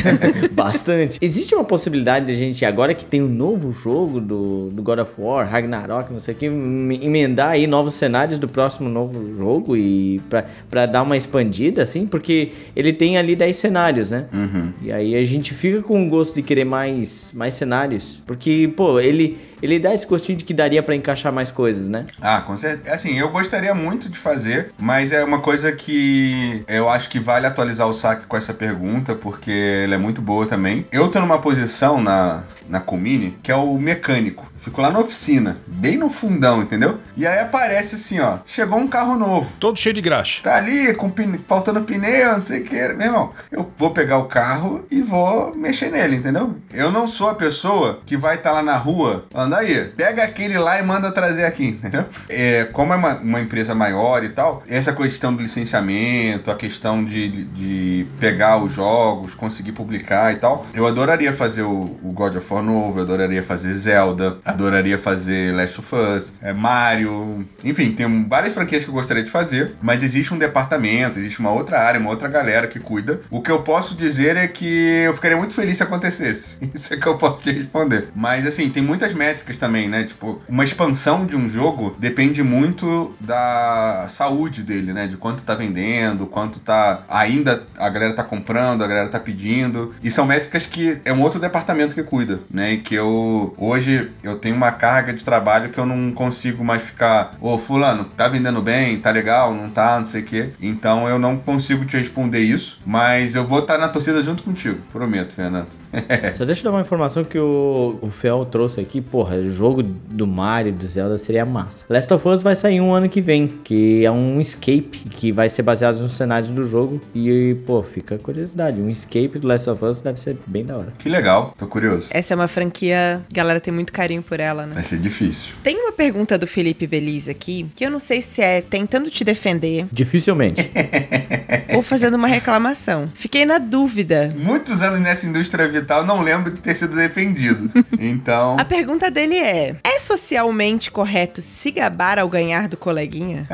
Speaker 2: Bastante. Existe uma possibilidade de a gente, agora que tem um novo jogo do, do God of War, Ragnarok, não sei o que, emendar aí novos cenários do próximo novo jogo e pra, pra dar uma expandida, assim, porque ele tem ali 10 cenários, né?
Speaker 4: Uhum.
Speaker 2: E aí a gente fica com o gosto de querer mais, mais cenários. Porque, pô, ele, ele dá esse gostinho de que daria para encaixar mais coisas, né?
Speaker 4: Ah, com certeza. Assim, eu gostaria muito de fazer, mas é uma coisa que eu acho que vale atualizar o saque com essa pergunta, porque ela é muito boa também. Eu tô numa posição na, na Comini que é o mecânico. Fico lá na oficina, bem no fundão, entendeu? E aí aparece assim, ó, chegou um carro novo.
Speaker 3: Todo cheio de graxa.
Speaker 4: Tá ali, com pine... faltando pneu, não sei o que. Meu irmão, eu vou pegar o carro e vou mexer nele, entendeu? Eu não sou a pessoa que vai estar tá lá na rua, anda aí, pega aquele lá e manda trazer aqui, entendeu? É, como é uma, uma empresa maior e tal, essa questão do licenciamento, a questão de, de pegar os jogos, conseguir publicar e tal, eu adoraria fazer o, o God of War novo, eu adoraria fazer Zelda, adoraria fazer Last of Us, é, Mario, enfim, tem várias franquias que eu gostaria de fazer, mas existe um departamento, existe uma outra área, uma outra galera que cuida. O que eu posso dizer é que eu ficaria muito feliz se acontecesse. Isso é que eu posso te responder. Mas assim, tem muitas métricas também, né? Tipo, uma expansão de um jogo depende muito da saúde dele, né? De quanto tá vendendo, quanto tá ainda a galera tá comprando, a galera tá pedindo. E são métricas que é um outro departamento que cuida, né? E que eu hoje eu tenho uma carga de trabalho que eu não consigo mais ficar, ô fulano, tá vendendo bem, tá legal, não tá, não sei o quê. Então eu não consigo te responder isso, mas eu vou estar tá na torcida junto contigo, prometo, Fernando.
Speaker 2: Só deixa eu dar uma informação que o, o Fel trouxe aqui. Porra, o jogo do Mario, do Zelda seria massa. Last of Us vai sair um ano que vem, que é um escape, que vai ser baseado nos cenários do jogo. E, pô, fica a curiosidade. Um escape do Last of Us deve ser bem da hora.
Speaker 4: Que legal, tô curioso.
Speaker 1: Essa é uma franquia, a galera tem muito carinho por ela, né?
Speaker 4: Vai ser difícil.
Speaker 1: Tem uma pergunta do Felipe Belize aqui, que eu não sei se é tentando te defender.
Speaker 2: Dificilmente.
Speaker 1: ou fazendo uma reclamação. Fiquei na dúvida.
Speaker 4: Muitos anos nessa indústria vital, não lembro de ter sido defendido. Então.
Speaker 1: A pergunta dele é: é socialmente correto se gabar ao ganhar do coleguinha?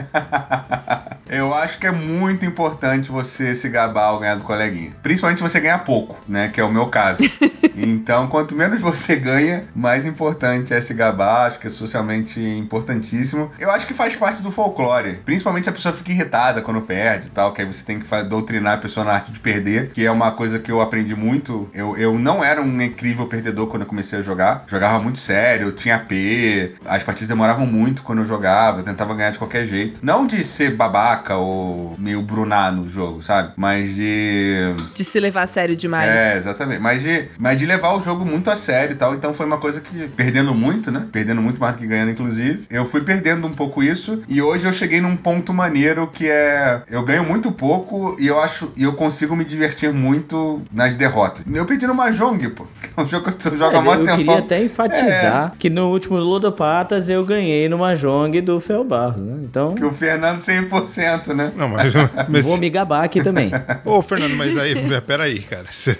Speaker 4: eu acho que é muito importante você se gabar ao ganhar do coleguinha. Principalmente se você ganha pouco, né? Que é o meu caso. então, quanto menos você ganha, mais importante é se gabar. Acho que é socialmente importantíssimo. Eu acho que faz parte do folclore. Principalmente se a pessoa fica irritada quando perde e tal, que aí você tem que doutrinar a pessoa na arte de perder, que é uma coisa que eu aprendi muito. Eu, eu não era um incrível perdedor quando eu comecei a jogar. Jogava muito sério, tinha P, as partidas demoravam muito quando eu jogava, eu tentava ganhar de qualquer jeito. Não de ser babaca ou meio brunar no jogo, sabe? Mas de.
Speaker 1: De se levar a sério demais.
Speaker 4: É, exatamente. Mas de, mas de levar o jogo muito a sério e tal. Então foi uma coisa que, perdendo muito, né? Perdendo muito mais do que ganhando, inclusive. Eu fui perdendo um pouco isso. E hoje eu cheguei num ponto maneiro que é. Eu ganho muito pouco e eu acho. E eu consigo me divertir muito nas derrotas. Eu perdi no Mahjong, pô. Que é um jogo que você joga é,
Speaker 2: muito tempo. Eu queria até enfatizar é. que no último Ludopatas eu ganhei no Mahjong do Fel Barros, né? Então.
Speaker 4: Que o Fernando 100%, né?
Speaker 2: Não, mas. mas... Vou me gabar aqui também.
Speaker 3: Ô, Fernando, mas aí, peraí, cara. Você.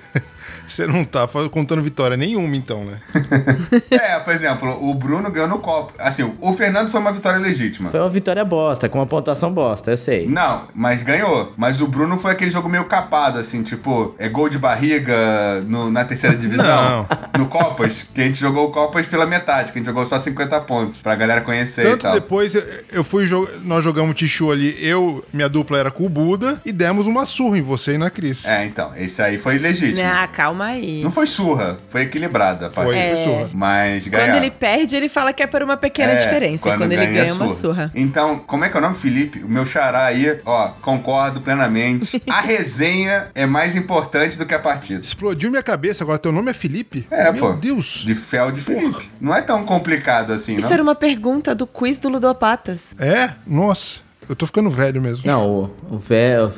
Speaker 3: Você não tá contando vitória nenhuma, então, né?
Speaker 4: é, por exemplo, o Bruno ganhou no copo. Assim, o Fernando foi uma vitória legítima.
Speaker 2: Foi uma vitória bosta, com uma pontuação bosta, eu sei.
Speaker 4: Não, mas ganhou. Mas o Bruno foi aquele jogo meio capado, assim, tipo, é gol de barriga no, na terceira divisão. Não. No Copas, que a gente jogou o Copas pela metade, que a gente jogou só 50 pontos, pra galera conhecer
Speaker 3: Tanto
Speaker 4: e tal.
Speaker 3: depois eu fui, nós jogamos Tichu ali, eu, minha dupla era com o Buda, e demos uma surra em você e na Cris.
Speaker 4: É, então, esse aí foi legítimo.
Speaker 1: Ah, calma calma aí.
Speaker 4: Não foi surra, foi equilibrada.
Speaker 3: Foi, é... foi surra.
Speaker 4: Mas
Speaker 1: ganhar. Quando ele perde, ele fala que é por uma pequena é, diferença. Quando, quando ele ganha, é uma surra.
Speaker 4: Então, como é que é o nome? Felipe, o meu xará aí, ó, concordo plenamente. a resenha é mais importante do que a partida.
Speaker 3: Explodiu minha cabeça, agora teu nome é Felipe?
Speaker 4: É, meu
Speaker 3: pô. Meu Deus.
Speaker 4: De Fel de Felipe. Porra. Não é tão complicado assim,
Speaker 1: Isso
Speaker 4: não?
Speaker 1: era uma pergunta do quiz do Ludopatas.
Speaker 3: É? Nossa. Eu tô ficando velho mesmo.
Speaker 2: Não, o, o velho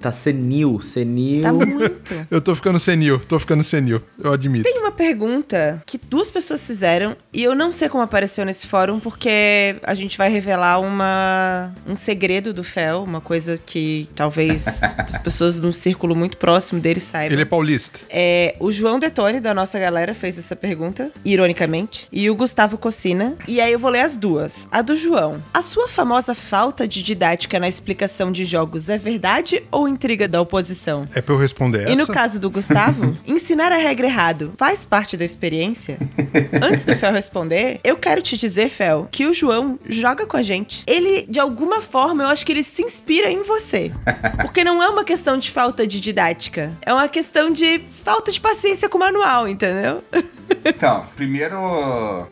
Speaker 2: tá senil, senil.
Speaker 1: Tá muito.
Speaker 3: eu tô ficando senil, tô ficando senil, eu admito.
Speaker 1: Tem uma pergunta que duas pessoas fizeram e eu não sei como apareceu nesse fórum porque a gente vai revelar uma um segredo do Fel, uma coisa que talvez as pessoas num círculo muito próximo dele saibam.
Speaker 3: Ele é paulista.
Speaker 1: É, o João Detone da nossa galera fez essa pergunta, ironicamente, e o Gustavo Cocina. E aí eu vou ler as duas. A do João. A sua famosa falta de didática na explicação de jogos é verdade ou intriga da oposição?
Speaker 3: É pra eu responder essa?
Speaker 1: E no caso do Gustavo, ensinar a regra errado faz parte da experiência? Antes do Fel responder, eu quero te dizer, Fel, que o João joga com a gente. Ele, de alguma forma, eu acho que ele se inspira em você. Porque não é uma questão de falta de didática, é uma questão de falta de paciência com o manual, entendeu?
Speaker 4: Então, primeiro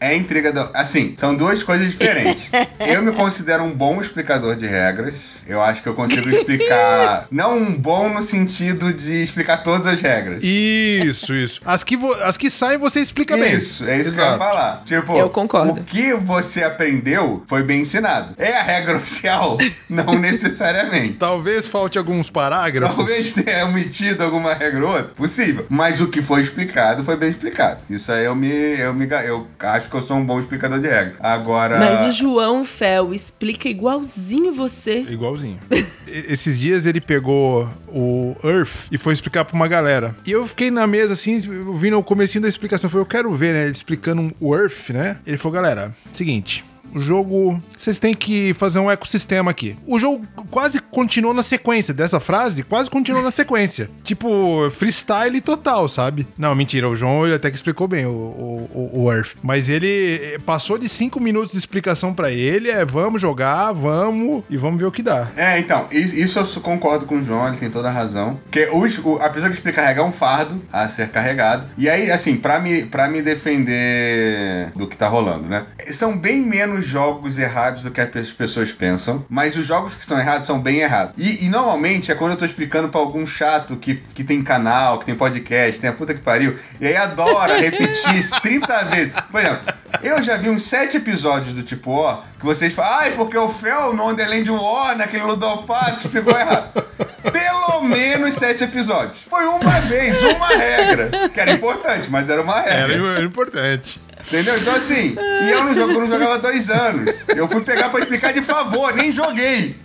Speaker 4: é intriga do. Assim, são duas coisas diferentes. Eu me considero um bom explicador de regras. Eu acho que eu consigo explicar. não um bom no sentido de explicar todas as regras.
Speaker 3: Isso, isso. As que, as que saem você explica bem.
Speaker 4: Isso, é isso Exato. que eu ia falar. Tipo,
Speaker 1: eu concordo.
Speaker 4: o que você aprendeu foi bem ensinado. É a regra oficial? não necessariamente.
Speaker 3: Talvez falte alguns parágrafos.
Speaker 4: Talvez tenha omitido alguma regra ou outra. Possível. Mas o que foi explicado foi bem explicado. Isso aí eu me. Eu, me, eu acho que eu sou um bom explicador de regra. Agora.
Speaker 1: Mas o João Fel explica igualzinho você.
Speaker 3: Igual igualzinho. Esses dias ele pegou o Earth e foi explicar pra uma galera. E eu fiquei na mesa assim, ouvindo o comecinho da explicação. Eu falei, eu quero ver, né? Ele explicando o Earth, né? Ele falou, galera, seguinte, o jogo, vocês têm que fazer um ecossistema aqui. O jogo quase continuou na sequência dessa frase, quase continuou na sequência. Tipo, freestyle total, sabe? Não, mentira, o João até que explicou bem o, o, o Earth. Mas ele passou de cinco minutos de explicação para ele, é vamos jogar, vamos e vamos ver o que dá.
Speaker 4: É, então, isso eu concordo com o João, ele tem toda a razão. Porque o, o, a pessoa que explica carregar é um fardo a ser carregado. E aí, assim, para me, pra me defender do que tá rolando, né? São bem menos jogos errados do que as pessoas pensam, mas os jogos que são errados são bem errados. E, e normalmente é quando eu tô explicando pra algum chato que, que tem canal, que tem podcast, tem a puta que pariu, e aí adora repetir 30 vezes. Por exemplo, eu já vi uns 7 episódios do tipo ó, que vocês falam, ai, porque o Fel no Underland War, naquele Ludopato, ficou errado. Pelo menos sete episódios. Foi uma vez, uma regra. Que era importante, mas era uma regra.
Speaker 3: Era importante.
Speaker 4: Entendeu? Então assim, e eu não, jogo, eu não jogava dois anos. Eu fui pegar pra explicar de favor, nem joguei.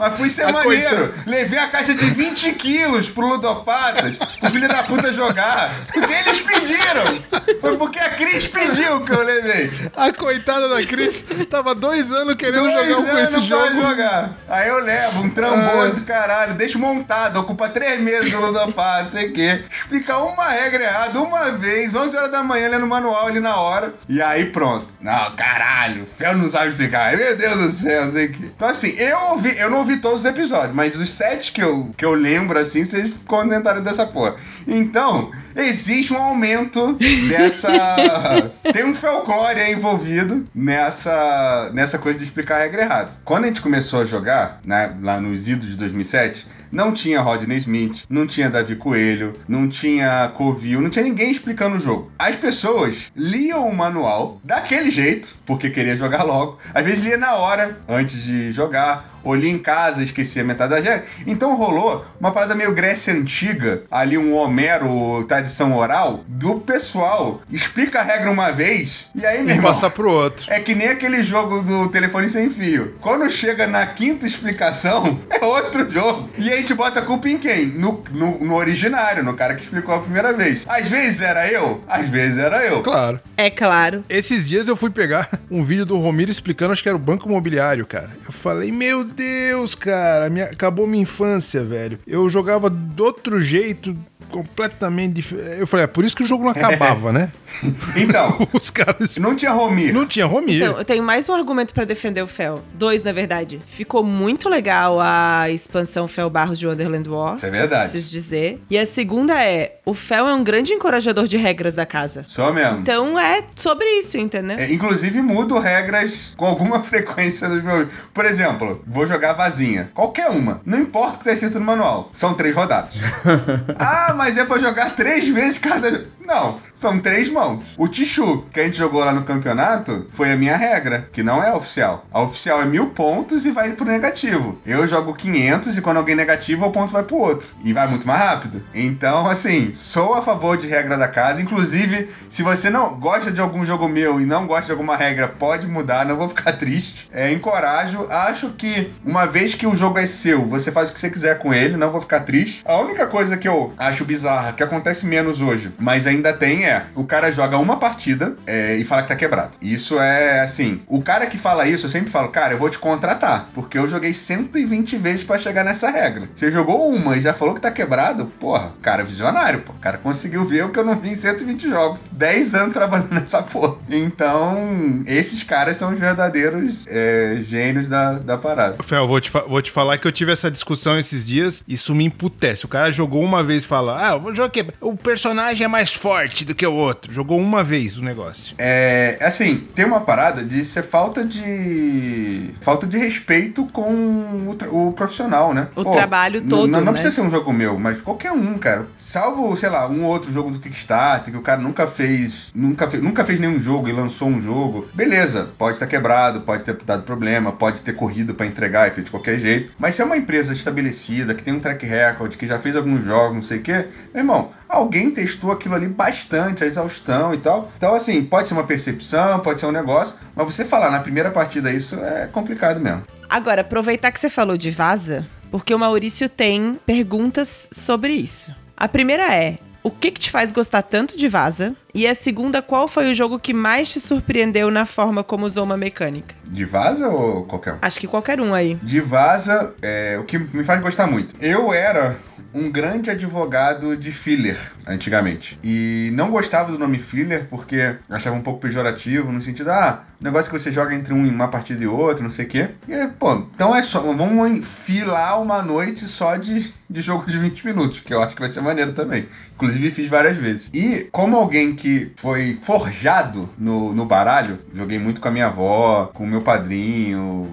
Speaker 4: Mas fui ser a maneiro. Coisa... Levei a caixa de 20 quilos pro Ludopatas, pro filho da puta jogar. Porque eles pediram. Foi porque a Cris pediu que eu levei.
Speaker 3: A coitada da Cris tava dois anos querendo dois jogar com esse jogo. jogar.
Speaker 4: Aí eu levo um trambolho ah. do caralho, deixo montado, ocupa três meses no Ludopatas, sei o quê. Explicar uma regra errada uma vez, 11 horas da manhã, lendo o manual ali na hora. E aí pronto. Não, caralho, o Fel não sabe explicar. Meu Deus do céu, sei o quê. Então assim, eu ouvi, eu não ouvi vi todos os episódios, mas os sete que eu, que eu lembro, assim, vocês comentaram dessa porra. Então, existe um aumento dessa. Tem um folclore envolvido nessa, nessa coisa de explicar a regra errada. Quando a gente começou a jogar, né, lá nos idos de 2007, não tinha Rodney Smith, não tinha Davi Coelho, não tinha Covil, não tinha ninguém explicando o jogo. As pessoas liam o manual daquele jeito, porque queria jogar logo. Às vezes lia na hora, antes de jogar olhei em casa, esqueci a metade da regra. Então rolou uma parada meio Grécia Antiga, ali um Homero, tradição oral, do pessoal. Explica a regra uma vez, e aí, meu e
Speaker 3: irmão, passa pro outro.
Speaker 4: É que nem aquele jogo do telefone sem fio. Quando chega na quinta explicação, é outro jogo. E a gente bota a culpa em quem? No, no, no originário, no cara que explicou a primeira vez. Às vezes era eu, às vezes era eu.
Speaker 3: Claro.
Speaker 1: É claro.
Speaker 3: Esses dias eu fui pegar um vídeo do Romiro explicando, acho que era o Banco Imobiliário, cara. Eu falei, meu Deus, cara, minha, acabou minha infância, velho. Eu jogava de outro jeito, completamente diferente. Eu falei, é por isso que o jogo não acabava, né?
Speaker 4: então, os caras. Não tinha Romir.
Speaker 3: Não tinha Romir.
Speaker 1: Então, eu tenho mais um argumento para defender o Fel. Dois, na verdade. Ficou muito legal a expansão Fel Barros de Wonderland War.
Speaker 4: Isso é verdade.
Speaker 1: Preciso dizer. E a segunda é: o Fel é um grande encorajador de regras da casa.
Speaker 4: Só mesmo.
Speaker 1: Então é sobre isso, entendeu? É,
Speaker 4: inclusive, mudo regras com alguma frequência dos meus. Por exemplo, vou jogar vazinha. Qualquer uma. Não importa o que está escrito no manual. São três rodadas. ah, mas é pra jogar três vezes cada. Não, são três mãos. O Tichu, que a gente jogou lá no campeonato, foi a minha regra, que não é oficial. A oficial é mil pontos e vai pro negativo. Eu jogo 500 e quando alguém negativa, o ponto vai pro outro. E vai muito mais rápido. Então, assim, sou a favor de regra da casa. Inclusive, se você não gosta de algum jogo meu e não gosta de alguma regra, pode mudar, não vou ficar triste. É, encorajo. Acho que uma vez que o jogo é seu, você faz o que você quiser com ele, não vou ficar triste. A única coisa que eu acho bizarra, que acontece menos hoje, mas ainda tem é, o cara joga uma partida é, e fala que tá quebrado. Isso é assim, o cara que fala isso, eu sempre falo, cara, eu vou te contratar, porque eu joguei 120 vezes para chegar nessa regra. Você jogou uma e já falou que tá quebrado, porra, cara visionário, pô. O cara conseguiu ver o que eu não vi em 120 jogos. 10 anos trabalhando nessa porra. Então, esses caras são os verdadeiros é, gênios da, da parada.
Speaker 3: Fel, vou te, vou te falar que eu tive essa discussão esses dias, isso me emputece. O cara jogou uma vez e fala, ah, eu vou jogar. O personagem é mais forte do que o outro. Jogou uma vez o negócio.
Speaker 4: É, assim, tem uma parada de ser falta de. falta de respeito com o, o profissional, né?
Speaker 1: O Pô, trabalho todo.
Speaker 4: Não,
Speaker 1: não
Speaker 4: né? precisa ser um jogo meu, mas qualquer um, cara. Salvo, sei lá, um outro jogo do Kickstarter que o cara nunca fez. Nunca fez, nunca fez nenhum jogo e lançou um jogo. Beleza, pode estar quebrado, pode ter dado problema, pode ter corrido para entregar e feito de qualquer jeito. Mas se é uma empresa estabelecida, que tem um track record, que já fez alguns jogos, não sei o quê, meu irmão, alguém testou aquilo ali bastante, a exaustão e tal. Então, assim, pode ser uma percepção, pode ser um negócio, mas você falar na primeira partida isso é complicado mesmo.
Speaker 1: Agora, aproveitar que você falou de vaza, porque o Maurício tem perguntas sobre isso. A primeira é: o que, que te faz gostar tanto de Vaza? E a segunda, qual foi o jogo que mais te surpreendeu na forma como usou uma mecânica?
Speaker 4: De Vaza ou qualquer um?
Speaker 1: Acho que qualquer um aí.
Speaker 4: De Vaza, é, o que me faz gostar muito. Eu era um grande advogado de filler, antigamente. E não gostava do nome filler porque achava um pouco pejorativo, no sentido, ah, negócio que você joga entre uma partida e outra, não sei o quê. E, pô, então é só, vamos enfilar uma noite só de, de jogo de 20 minutos, que eu acho que vai ser maneiro também. Inclusive fiz várias vezes. E como alguém que foi forjado no, no baralho, joguei muito com a minha avó, com o meu padrinho,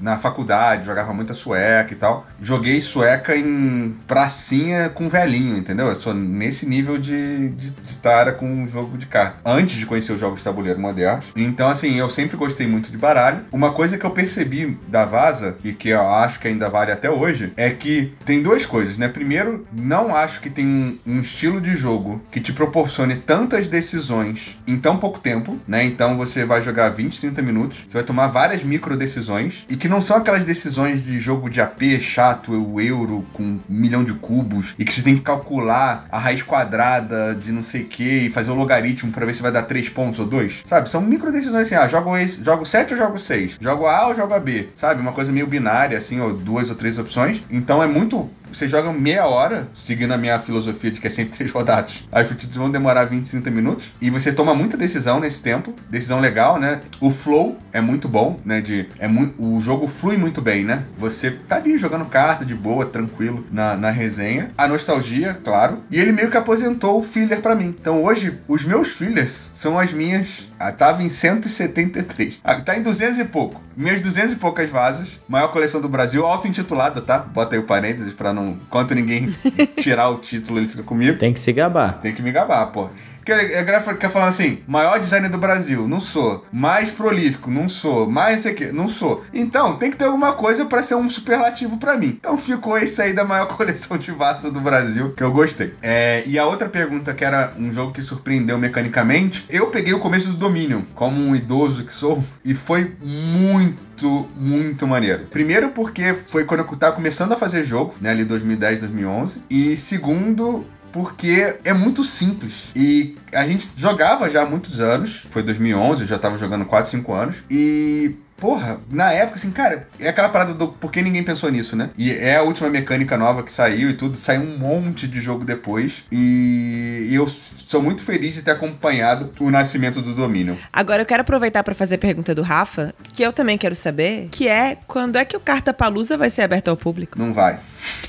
Speaker 4: na faculdade, jogava muita sueca e tal. Joguei sueca em pracinha com velhinho, entendeu? Eu sou nesse nível de, de, de tara com um jogo de carta. Antes de conhecer os jogos de tabuleiro modernos. Então, assim, eu sempre gostei muito de baralho. Uma coisa que eu percebi da Vaza, e que eu acho que ainda vale até hoje, é que tem duas coisas, né? Primeiro, não acho que tem um, um estilo de jogo que te proporcione tantas decisões em tão pouco tempo, né? Então você vai jogar 20, 30 minutos, você vai tomar várias micro decisões e que não são aquelas decisões de jogo de AP chato, o euro com um milhão de cubos e que você tem que calcular a raiz quadrada de não sei o que e fazer o logaritmo para ver se vai dar 3 pontos ou 2. Sabe? São micro decisões assim, ah, jogo, esse, jogo 7 ou jogo 6? Jogo A ou jogo B? Sabe? Uma coisa meio binária, assim, ou duas ou três opções. Então é muito você joga meia hora, seguindo a minha filosofia de que é sempre três rodadas. As partidas vão demorar 20, 30 minutos. E você toma muita decisão nesse tempo. Decisão legal, né? O flow é muito bom, né? De, é o jogo flui muito bem, né? Você tá ali jogando carta de boa, tranquilo, na, na resenha. A nostalgia, claro. E ele meio que aposentou o filler para mim. Então hoje, os meus fillers são as minhas. Ah, tava em 173. Ah, tá em 200 e pouco. Minhas 200 e poucas vasas. Maior coleção do Brasil, auto-intitulada, tá? Bota aí o parênteses pra não. Enquanto ninguém tirar o título, ele fica comigo.
Speaker 2: Tem que se gabar.
Speaker 4: Tem que me gabar, pô. Que a galera quer falar assim, maior designer do Brasil, não sou. Mais prolífico, não sou. Mais isso aqui, não sou. Então, tem que ter alguma coisa para ser um superlativo para mim. Então ficou esse aí da maior coleção de vasos do Brasil, que eu gostei. É, e a outra pergunta, que era um jogo que surpreendeu mecanicamente, eu peguei o começo do Dominion, como um idoso que sou, e foi muito muito, maneiro. Primeiro porque foi quando eu tava começando a fazer jogo, né, ali 2010, 2011. E segundo, porque é muito simples. E a gente jogava já há muitos anos, foi 2011, eu já tava jogando 4, 5 anos, e Porra, na época, assim, cara, é aquela parada do por que ninguém pensou nisso, né? E é a última mecânica nova que saiu e tudo, saiu um monte de jogo depois. E, e eu sou muito feliz de ter acompanhado o nascimento do domínio.
Speaker 1: Agora eu quero aproveitar para fazer a pergunta do Rafa, que eu também quero saber, que é quando é que o Carta Palusa vai ser aberto ao público?
Speaker 4: Não vai.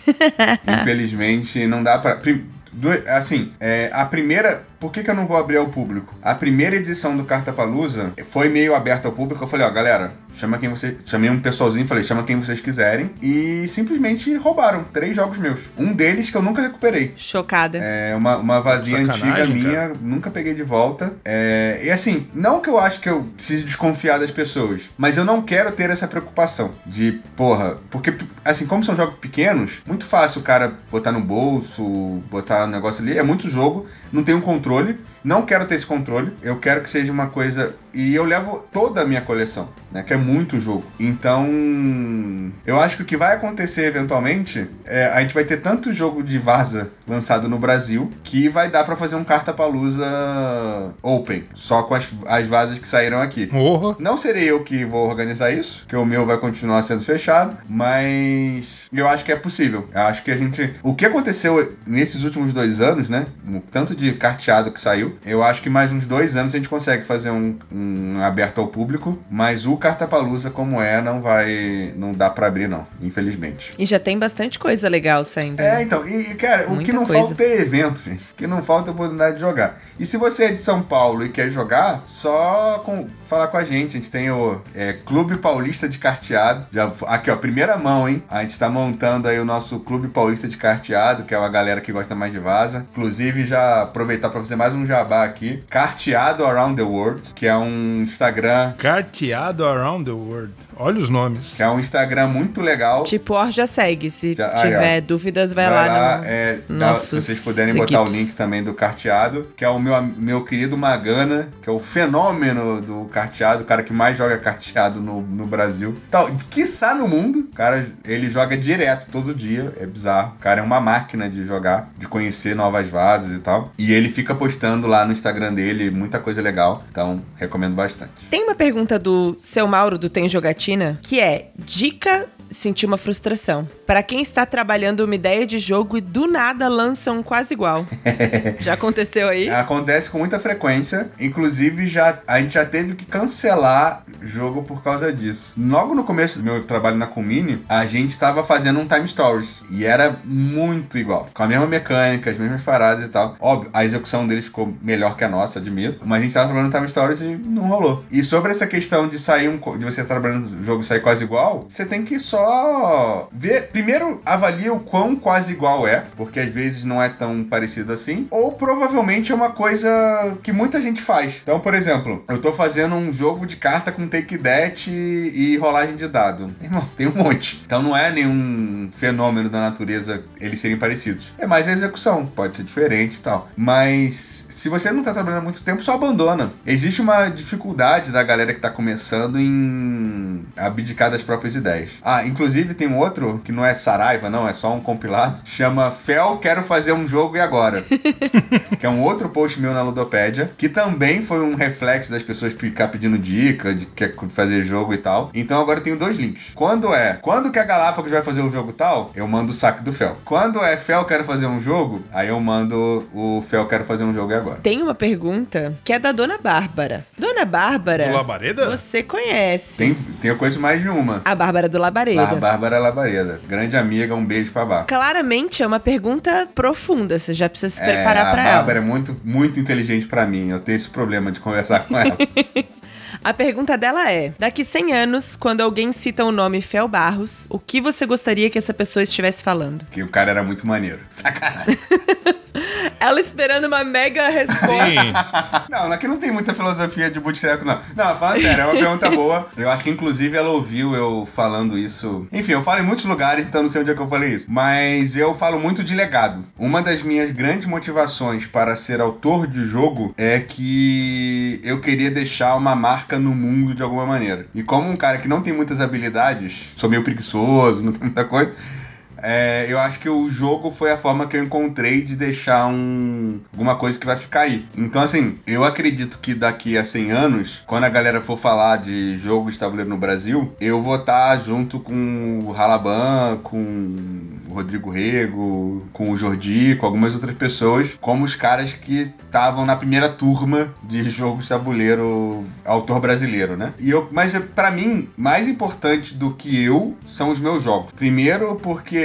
Speaker 4: Infelizmente, não dá para assim, é, a primeira por que, que eu não vou abrir ao público? A primeira edição do Carta Palusa foi meio aberta ao público. Eu falei, ó, galera, chama quem você. Chamei um pessoalzinho, falei, chama quem vocês quiserem. E simplesmente roubaram três jogos meus. Um deles que eu nunca recuperei.
Speaker 1: Chocada.
Speaker 4: É uma, uma vazia antiga minha, cara. nunca peguei de volta. É, e assim, não que eu acho que eu preciso desconfiar das pessoas, mas eu não quero ter essa preocupação de, porra, porque assim, como são jogos pequenos, muito fácil o cara botar no bolso, botar um negócio ali, é muito jogo, não tem um controle controle. Não quero ter esse controle. Eu quero que seja uma coisa. E eu levo toda a minha coleção, né? Que é muito jogo. Então. Eu acho que o que vai acontecer eventualmente é a gente vai ter tanto jogo de vaza lançado no Brasil que vai dar para fazer um carta palusa open. Só com as, as vazas que saíram aqui. Não serei eu que vou organizar isso, que o meu vai continuar sendo fechado, mas eu acho que é possível. Eu acho que a gente. O que aconteceu nesses últimos dois anos, né? Tanto de carteado que saiu, eu acho que mais uns dois anos a gente consegue fazer um, um aberto ao público, mas o Cartapalusa, como é, não vai. não dá para abrir, não, infelizmente.
Speaker 1: E já tem bastante coisa legal saindo.
Speaker 4: É, então, e, cara, Muita o que não coisa. falta é evento, gente. O que não falta é oportunidade de jogar. E se você é de São Paulo e quer jogar, só com, falar com a gente. A gente tem o é, Clube Paulista de Carteado. Já, aqui, ó, primeira mão, hein? A gente tá montando aí o nosso Clube Paulista de Carteado, que é uma galera que gosta mais de vaza. Inclusive, já aproveitar para fazer mais um jabá aqui. Carteado Around the World, que é um Instagram.
Speaker 3: Carteado Around the World. Olha os nomes.
Speaker 4: Que é um Instagram muito legal.
Speaker 1: Tipo, Or já segue. Se já, tiver aí, dúvidas, vai, vai lá, lá no. É,
Speaker 4: se vocês puderem seguidos. botar o link também do carteado, que é o meu, meu querido Magana, que é o fenômeno do carteado, o cara que mais joga carteado no, no Brasil. Então, quiçá no mundo. O cara, ele joga direto, todo dia. É bizarro. O cara é uma máquina de jogar, de conhecer novas vases e tal. E ele fica postando lá no Instagram dele muita coisa legal. Então, recomendo bastante.
Speaker 1: Tem uma pergunta do seu Mauro do Tem Jogatina que é dica sentir uma frustração. Para quem está trabalhando uma ideia de jogo e do nada lança um quase igual. já aconteceu aí?
Speaker 4: Acontece com muita frequência. Inclusive, já, a gente já teve que cancelar jogo por causa disso. Logo no começo do meu trabalho na Comini, a gente estava fazendo um Time Stories. E era muito igual. Com a mesma mecânica, as mesmas paradas e tal. Óbvio, a execução deles ficou melhor que a nossa, admito. Mas a gente estava trabalhando Time Stories e não rolou. E sobre essa questão de sair um. de você trabalhando no jogo sair quase igual, você tem que só ver. Primeiro, avalia o quão quase igual é, porque às vezes não é tão parecido assim. Ou provavelmente é uma coisa que muita gente faz. Então, por exemplo, eu tô fazendo um jogo de carta com take e, e rolagem de dado. Irmão, tem um monte. Então não é nenhum fenômeno da natureza eles serem parecidos. É mais a execução, pode ser diferente e tal. Mas se você não tá trabalhando há muito tempo, só abandona. Existe uma dificuldade da galera que tá começando em abdicar das próprias ideias. Ah, inclusive tem um outro, que não é Saraiva, não, é só um compilado, chama Fel, quero fazer um jogo e agora. que é um outro post meu na Ludopédia, que também foi um reflexo das pessoas ficar pedindo dica de que quer fazer jogo e tal. Então agora eu tenho dois links. Quando é, quando que a Galápagos vai fazer o jogo tal, eu mando o saque do Fel. Quando é Fel, quero fazer um jogo, aí eu mando o Fel, quero fazer um jogo e agora agora.
Speaker 1: Tem uma pergunta que é da Dona Bárbara. Dona Bárbara.
Speaker 3: Do Labareda?
Speaker 1: Você conhece.
Speaker 4: Tem, tem coisa mais de uma.
Speaker 1: A Bárbara do Labareda.
Speaker 4: A Bárbara Labareda. Grande amiga, um beijo pra Bárbara.
Speaker 1: Claramente é uma pergunta profunda, você já precisa se preparar é, para ela.
Speaker 4: A Bárbara é muito, muito inteligente para mim. Eu tenho esse problema de conversar com ela.
Speaker 1: A pergunta dela é: daqui 100 anos, quando alguém cita o nome Fel Barros, o que você gostaria que essa pessoa estivesse falando?
Speaker 4: Que o cara era muito maneiro. Sacanagem.
Speaker 1: Ela esperando uma mega resposta.
Speaker 4: não, aqui não tem muita filosofia de boteco, não. Não, fala sério, é uma pergunta boa. Eu acho que, inclusive, ela ouviu eu falando isso. Enfim, eu falo em muitos lugares, então não sei onde é que eu falei isso. Mas eu falo muito de legado. Uma das minhas grandes motivações para ser autor de jogo é que eu queria deixar uma marca no mundo de alguma maneira. E como um cara que não tem muitas habilidades, sou meio preguiçoso, não tem muita coisa é, eu acho que o jogo foi a forma que eu encontrei de deixar um, alguma coisa que vai ficar aí. Então, assim, eu acredito que daqui a 100 anos, quando a galera for falar de jogo de tabuleiro no Brasil, eu vou estar junto com o Halaban, com o Rodrigo Rego, com o Jordi, com algumas outras pessoas, como os caras que estavam na primeira turma de jogo de tabuleiro autor brasileiro, né? E eu, mas para mim, mais importante do que eu são os meus jogos. Primeiro, porque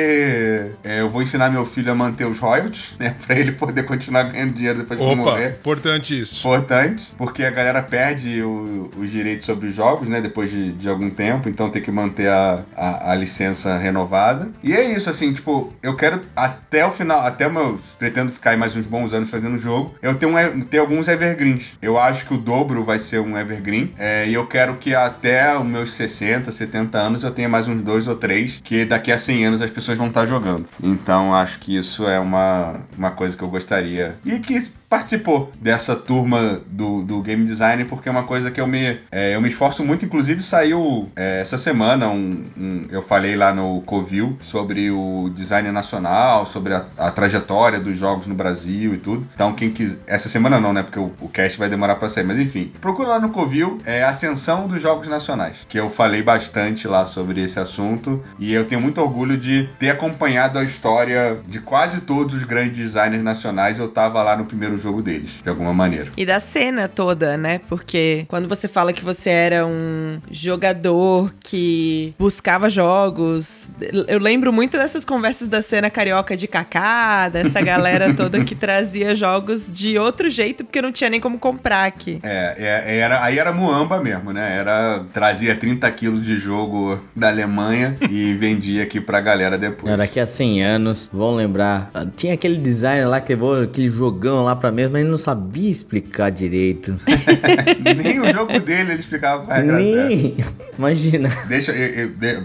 Speaker 4: é, eu vou ensinar meu filho a manter os royalties, né? Pra ele poder continuar ganhando dinheiro depois Opa, que morrer.
Speaker 3: Importante isso.
Speaker 4: Importante, porque a galera perde os direitos sobre os jogos, né? Depois de, de algum tempo, então tem que manter a, a, a, licença renovada. E é isso, assim, tipo, eu quero até o final, até o meu. Pretendo ficar aí mais uns bons anos fazendo o jogo. Eu tenho, um, tenho alguns evergreens. Eu acho que o dobro vai ser um evergreen. É, e eu quero que até os meus 60, 70 anos eu tenha mais uns dois ou três, que daqui a 100 anos as pessoas pessoas vão estar jogando. Então acho que isso é uma, uma coisa que eu gostaria. E que participou dessa turma do, do game design, porque é uma coisa que eu me, é, eu me esforço muito. Inclusive, saiu é, essa semana, um, um, eu falei lá no Covil sobre o design nacional, sobre a, a, trajetória dos jogos no Brasil e tudo. Então, quem quiser. Essa semana não, né? Porque o, o cast vai demorar pra sair, mas enfim. Procura lá no Covil, é Ascensão dos Jogos Nacionais, que eu falei bastante lá sobre esse assunto. E eu tenho muito orgulho de ter acompanhado a história de quase todos os grandes designers nacionais. Eu tava lá no primeiro jogo deles, de alguma maneira.
Speaker 1: E da cena toda, né? Porque quando você fala que você era um jogador que buscava jogos, eu lembro muito dessas conversas da cena carioca de Kaká, dessa galera toda que trazia jogos de outro jeito, porque não tinha nem como comprar aqui.
Speaker 4: É, é era, aí era muamba mesmo, né? Era trazia 30 quilos de jogo da Alemanha e vendia aqui pra galera depois.
Speaker 2: Era daqui a 100 anos, vão lembrar, tinha aquele designer lá que levou aquele jogão lá pra mesmo, mas ele não sabia explicar direito.
Speaker 4: Nem o jogo dele ele explicava com a regra
Speaker 2: Nem. Imagina.
Speaker 4: Deixa, eu, eu,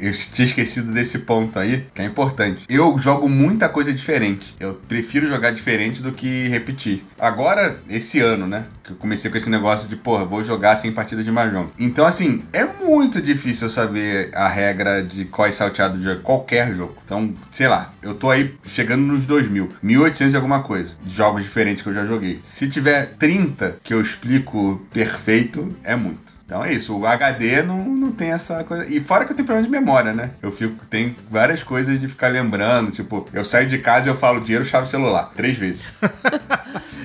Speaker 4: eu, tinha esquecido desse ponto aí, que é importante. Eu jogo muita coisa diferente. Eu prefiro jogar diferente do que repetir. Agora, esse ano, né? Que eu comecei com esse negócio de, porra, vou jogar sem partida de Mahjong. Então, assim, é muito difícil saber a regra de qual é salteado de qualquer jogo. Então, sei lá, eu tô aí chegando nos 2000, 1800 e alguma coisa, jogos diferentes que eu já joguei. Se tiver 30 que eu explico perfeito, é muito. Então é isso, o HD não, não tem essa coisa. E fora que eu tenho problema de memória, né? Eu fico, tem várias coisas de ficar lembrando. Tipo, eu saio de casa e eu falo dinheiro, chave celular. Três vezes.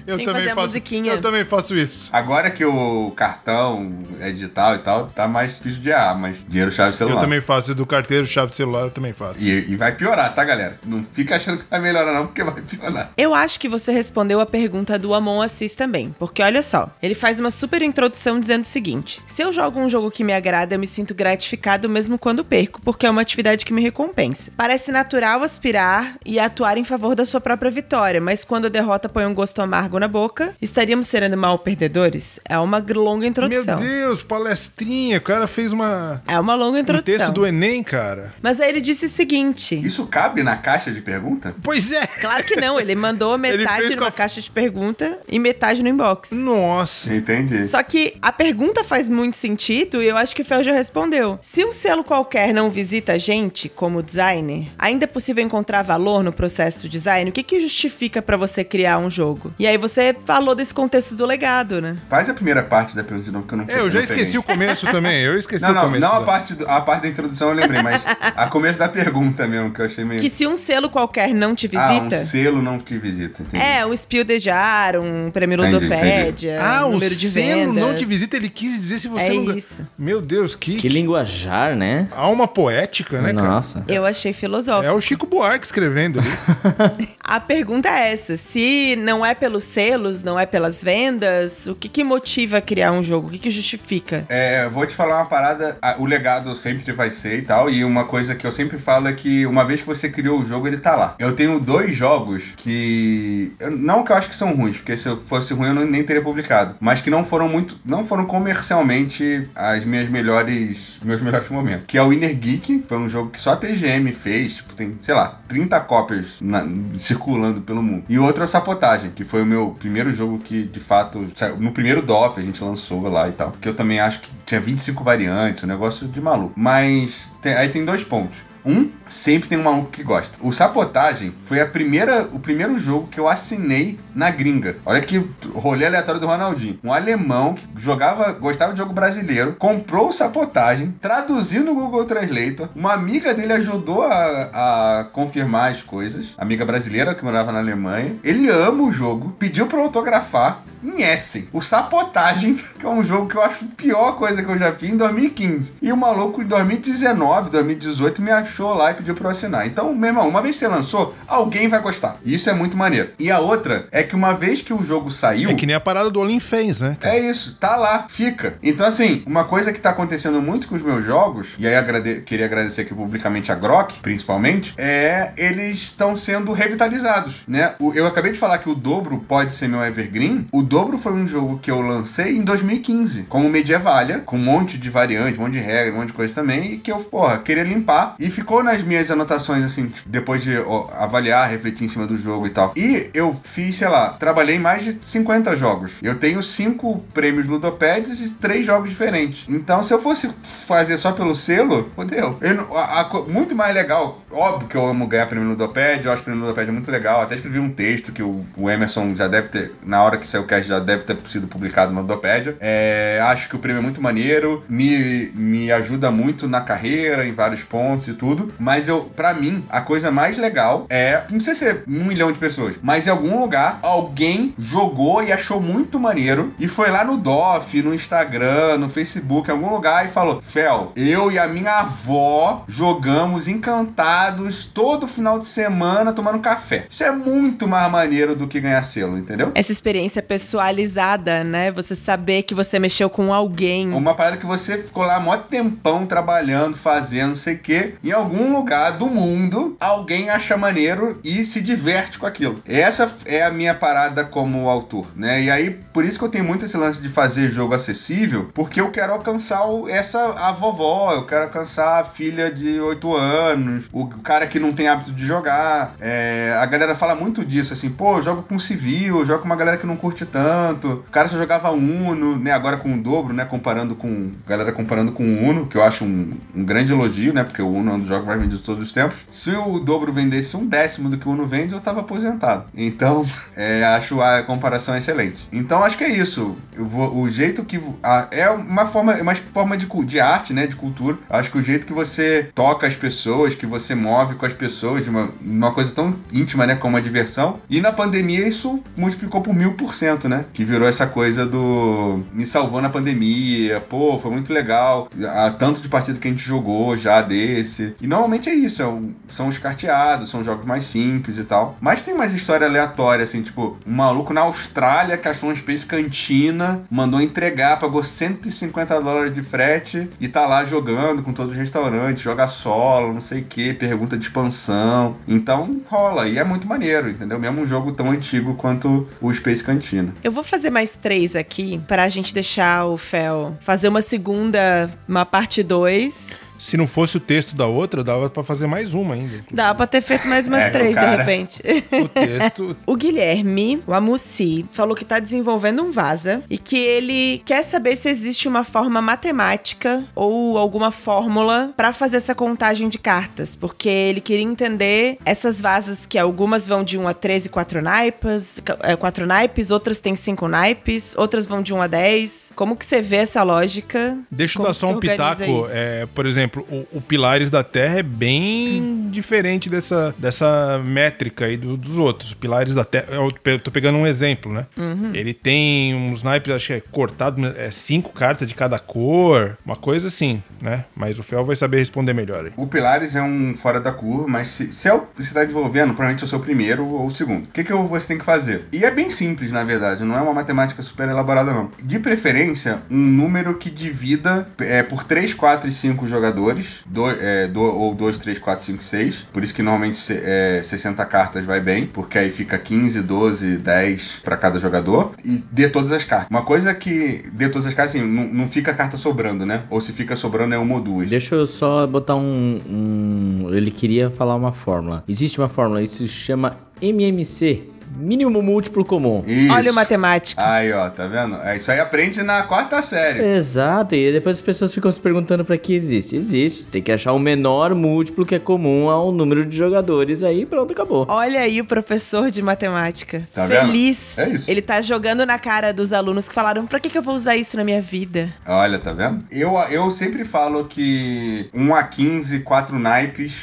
Speaker 3: eu Tem também faço. Eu também faço isso.
Speaker 4: Agora que o cartão é digital e tal, tá mais difícil de errar, mas dinheiro, chave celular.
Speaker 3: Eu também faço do carteiro, chave celular, eu também faço.
Speaker 4: E, e vai piorar, tá, galera? Não fica achando que vai melhorar, não, porque vai piorar.
Speaker 1: Eu acho que você respondeu a pergunta do Amon Assis também. Porque olha só, ele faz uma super introdução dizendo o seguinte: se eu jogo um jogo que me agrada, eu me sinto gratificado mesmo quando perco, porque é uma atividade que me recompensa. Parece natural aspirar e atuar em favor da sua própria vitória, mas quando a derrota põe um gosto amargo na boca, estaríamos sendo mal perdedores? É uma longa introdução.
Speaker 3: Meu Deus, palestrinha, o cara fez uma.
Speaker 1: É uma longa introdução.
Speaker 3: Um texto do Enem, cara.
Speaker 1: Mas aí ele disse o seguinte:
Speaker 4: Isso cabe na caixa de pergunta?
Speaker 3: Pois é.
Speaker 1: Claro que não, ele mandou metade ele numa a... caixa de pergunta e metade no inbox.
Speaker 3: Nossa.
Speaker 4: Entendi.
Speaker 1: Só que a pergunta faz muito sentido e eu acho que o Fel já respondeu. Se um selo qualquer não visita a gente, como designer, ainda é possível encontrar valor no processo de design? O que, que justifica para você criar um jogo? E aí você falou desse contexto do legado, né?
Speaker 4: Faz a primeira parte da pergunta de novo, que eu não
Speaker 3: eu já esqueci o começo também. Eu esqueci
Speaker 4: não,
Speaker 3: o começo.
Speaker 4: Não, não a parte, do, a parte da introdução eu lembrei, mas a começo da pergunta mesmo, que eu achei meio.
Speaker 1: Que se um selo qualquer não te visita.
Speaker 4: Ah, um selo não te visita, entendi.
Speaker 1: É, um Spiel de Jar, um prêmio Ludopédia.
Speaker 3: Ah,
Speaker 1: um
Speaker 3: o selo não te visita, ele quis dizer se você
Speaker 1: é
Speaker 3: não.
Speaker 1: Isso.
Speaker 3: Meu Deus, que.
Speaker 2: Que linguajar, né?
Speaker 3: Alma poética, né,
Speaker 2: cara? Nossa.
Speaker 1: Eu achei filosófico.
Speaker 3: É o Chico Buarque escrevendo ali.
Speaker 1: a pergunta é essa: se não é pelos selos, não é pelas vendas, o que, que motiva criar um jogo? O que, que justifica?
Speaker 4: É, vou te falar uma parada. O legado sempre vai ser e tal. E uma coisa que eu sempre falo é que uma vez que você criou o jogo, ele tá lá. Eu tenho dois jogos que. Não que eu acho que são ruins, porque se eu fosse ruim eu nem teria publicado. Mas que não foram muito. Não foram comercialmente as minhas melhores. meus melhores momentos. Que é o Inner Geek. Foi um jogo que só a TGM fez. Tipo, tem, sei lá, 30 cópias na, circulando pelo mundo. E outro é o Sapotagem, que foi o meu primeiro jogo que, de fato, no primeiro DOF a gente lançou lá e tal. Que eu também acho que tinha 25 variantes, um negócio de maluco. Mas tem, aí tem dois pontos. Um, sempre tem um maluco que gosta. O Sapotagem foi a primeira, o primeiro jogo que eu assinei na gringa. Olha que rolê aleatório do Ronaldinho. Um alemão que jogava, gostava de jogo brasileiro, comprou o Sapotagem, traduziu no Google Translator. Uma amiga dele ajudou a, a confirmar as coisas. Amiga brasileira que morava na Alemanha. Ele ama o jogo, pediu pra autografar em Essen. O Sapotagem, que é um jogo que eu acho a pior coisa que eu já fiz em 2015. E o maluco em 2019, 2018 me achou lá e pediu pra eu assinar. Então, meu irmão, uma vez que você lançou, alguém vai gostar. E isso é muito maneiro. E a outra é que uma vez que o jogo saiu.
Speaker 3: É que nem a parada do Olin fez, né?
Speaker 4: É isso, tá lá, fica. Então, assim, uma coisa que tá acontecendo muito com os meus jogos, e aí agrade... queria agradecer aqui publicamente a Grok, principalmente, é eles estão sendo revitalizados, né? Eu acabei de falar que o dobro pode ser meu Evergreen. O dobro foi um jogo que eu lancei em 2015, como Medievalia, com um monte de variantes, um monte de regra, um monte de coisa também, e que eu, porra, queria limpar e ficou nas minhas anotações, assim, tipo, depois de ó, avaliar, refletir em cima do jogo e tal. E eu fiz, sei lá, trabalhei mais de 50 jogos. Eu tenho cinco prêmios Ludopedes e três jogos diferentes. Então, se eu fosse fazer só pelo selo, fodeu. Eu, a, a, muito mais legal. Óbvio que eu amo ganhar prêmio Ludoped, eu acho que o prêmio Ludoped é muito legal. Até escrevi um texto que o, o Emerson já deve ter, na hora que saiu o cast, já deve ter sido publicado no Ludopédia. É, acho que o prêmio é muito maneiro, me, me ajuda muito na carreira, em vários pontos e tudo mas eu, para mim, a coisa mais legal é, não sei se é um milhão de pessoas, mas em algum lugar alguém jogou e achou muito maneiro e foi lá no DOF, no Instagram, no Facebook, em algum lugar e falou: Fel, eu e a minha avó jogamos encantados todo final de semana tomando café. Isso é muito mais maneiro do que ganhar selo, entendeu?
Speaker 1: Essa experiência personalizada, né? Você saber que você mexeu com alguém.
Speaker 4: Uma parada que você ficou lá mó tempão trabalhando, fazendo, não sei o quê. E algum lugar do mundo alguém acha maneiro e se diverte com aquilo. Essa é a minha parada como autor, né? E aí, por isso que eu tenho muito esse lance de fazer jogo acessível, porque eu quero alcançar essa a vovó, eu quero alcançar a filha de 8 anos, o cara que não tem hábito de jogar. É, a galera fala muito disso, assim, pô, eu jogo com civil, eu jogo com uma galera que não curte tanto. O cara só jogava Uno, né? Agora com o dobro, né? Comparando com. Galera comparando com o Uno, que eu acho um, um grande elogio, né? Porque o Uno é um dos jogos mais vendidos vendido todos os tempos. Se o dobro vendesse um décimo do que o Uno vende, eu tava aposentado. Então, é, acho a comparação excelente. Então, acho que é isso. Vou, o jeito que. A, é uma forma, uma forma de, de arte, né? De cultura. Acho que o jeito que você toca as pessoas, que você move com as pessoas, de uma, uma coisa tão íntima, né? Como a diversão. E na pandemia, isso multiplicou por mil por cento, né? Que virou essa coisa do. Me salvou na pandemia. Pô, foi muito legal. Há tanto de partido que a gente jogou já desse. E normalmente é isso. É um, são os carteados, são jogos mais simples e tal. Mas tem mais história aleatória, assim, tipo, um maluco na Austrália que achou uma Space Cantina, mandou entregar, pagou 150 dólares de frete e tá lá jogando com todos os restaurantes, joga solo, não sei o que, pergunta de expansão. Então rola, e é muito maneiro, entendeu? Mesmo um jogo tão antigo quanto o Space Cantina.
Speaker 1: Eu vou fazer mais três aqui para a gente deixar o Fel fazer uma segunda, uma parte 2
Speaker 3: se não fosse o texto da outra, dava para fazer mais uma ainda.
Speaker 1: Dava pra ter feito mais umas é, três, cara... de repente. O texto. o Guilherme, o Amuci, falou que tá desenvolvendo um vaza e que ele quer saber se existe uma forma matemática ou alguma fórmula para fazer essa contagem de cartas, porque ele queria entender essas vasas que algumas vão de 1 a 13, 4 naipes, 4 naipes, outras têm 5 naipes, outras vão de 1 a 10. Como que você vê essa lógica?
Speaker 3: Deixa eu dar só um pitaco. É, por exemplo, exemplo, o, o Pilares da Terra é bem diferente dessa, dessa métrica aí do, dos outros. O Pilares da Terra, eu tô pegando um exemplo, né? Uhum. Ele tem uns naipes, acho que é cortado, é cinco cartas de cada cor, uma coisa assim, né? Mas o Fel vai saber responder melhor aí.
Speaker 4: O Pilares é um fora da curva, mas se, se é o, você tá desenvolvendo, provavelmente é o seu primeiro ou o segundo. O que, que você tem que fazer? E é bem simples, na verdade, não é uma matemática super elaborada, não. De preferência, um número que divida é, por 3, 4 e 5 jogadores jogadores, do, é, do, ou 2, 3, 4, 5, 6. Por isso que normalmente é, 60 cartas vai bem, porque aí fica 15, 12, 10 para cada jogador. E dê todas as cartas. Uma coisa que dê todas as cartas, assim, não, não fica carta sobrando, né? Ou se fica sobrando é uma ou duas.
Speaker 2: Deixa eu só botar um, um. Ele queria falar uma fórmula. Existe uma fórmula, isso se chama MMC, mínimo múltiplo comum.
Speaker 1: Isso. Olha o matemática.
Speaker 4: Aí, ó, tá vendo? É, isso aí aprende na quarta série.
Speaker 2: Exato, e depois as pessoas ficam se perguntando para que existe. Existe, tem que achar o menor múltiplo que é comum ao número de jogadores, aí pronto, acabou.
Speaker 1: Olha aí o professor de matemática. Tá Feliz. Vendo? É isso. Ele tá jogando na cara dos alunos que falaram, pra que, que eu vou usar isso na minha vida?
Speaker 4: Olha, tá vendo? Eu, eu sempre falo que 1 a 15, 4 naipes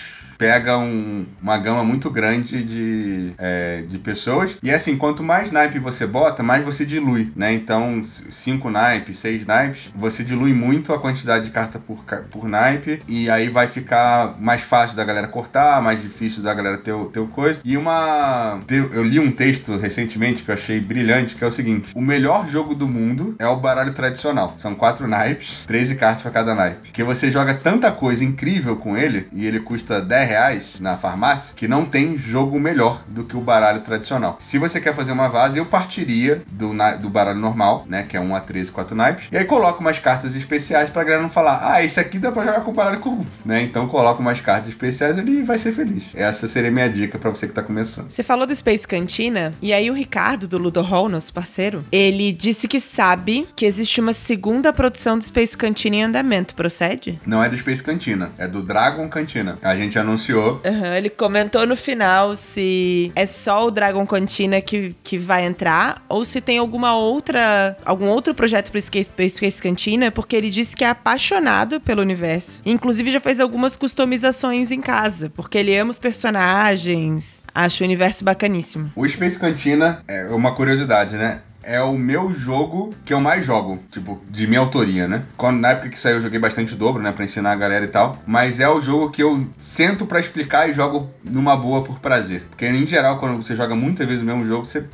Speaker 4: pega um, uma gama muito grande de, é, de pessoas. E assim, quanto mais naipe você bota, mais você dilui, né? Então, cinco naipes, seis naipes, você dilui muito a quantidade de carta por, por naipe. E aí vai ficar mais fácil da galera cortar, mais difícil da galera ter, ter coisa. E uma. Eu li um texto recentemente que eu achei brilhante, que é o seguinte: o melhor jogo do mundo é o baralho tradicional. São quatro naipes, 13 cartas para cada naipe. Que você joga tanta coisa incrível com ele, e ele custa 10 reais na farmácia que não tem jogo melhor do que o baralho tradicional. Se você quer fazer uma vaza, eu partiria do, do baralho normal, né? Que é 1 a 13, 4 naipes. E aí coloco umas cartas especiais pra galera não falar, ah, esse aqui dá pra jogar com o baralho comum, né? Então coloco umas cartas especiais ali e vai ser feliz. Essa seria minha dica para você que tá começando.
Speaker 1: Você falou do Space Cantina, e aí o Ricardo, do Ludo Hall, nosso parceiro, ele disse que sabe que existe uma segunda produção do Space Cantina em andamento, procede?
Speaker 4: Não é do Space Cantina, é do Dragon Cantina. A gente anunciou
Speaker 1: Uhum, ele comentou no final se é só o Dragon Cantina que, que vai entrar ou se tem alguma outra algum outro projeto para Space, Space Cantina, porque ele disse que é apaixonado pelo universo. Inclusive já fez algumas customizações em casa, porque ele ama os personagens. Acho o universo bacaníssimo.
Speaker 4: O Space Cantina é uma curiosidade, né? É o meu jogo que eu mais jogo, tipo, de minha autoria, né? Quando, na época que saiu eu joguei bastante dobro, né, pra ensinar a galera e tal, mas é o jogo que eu sento para explicar e jogo numa boa por prazer. Porque em geral, quando você joga muitas vezes o mesmo jogo, você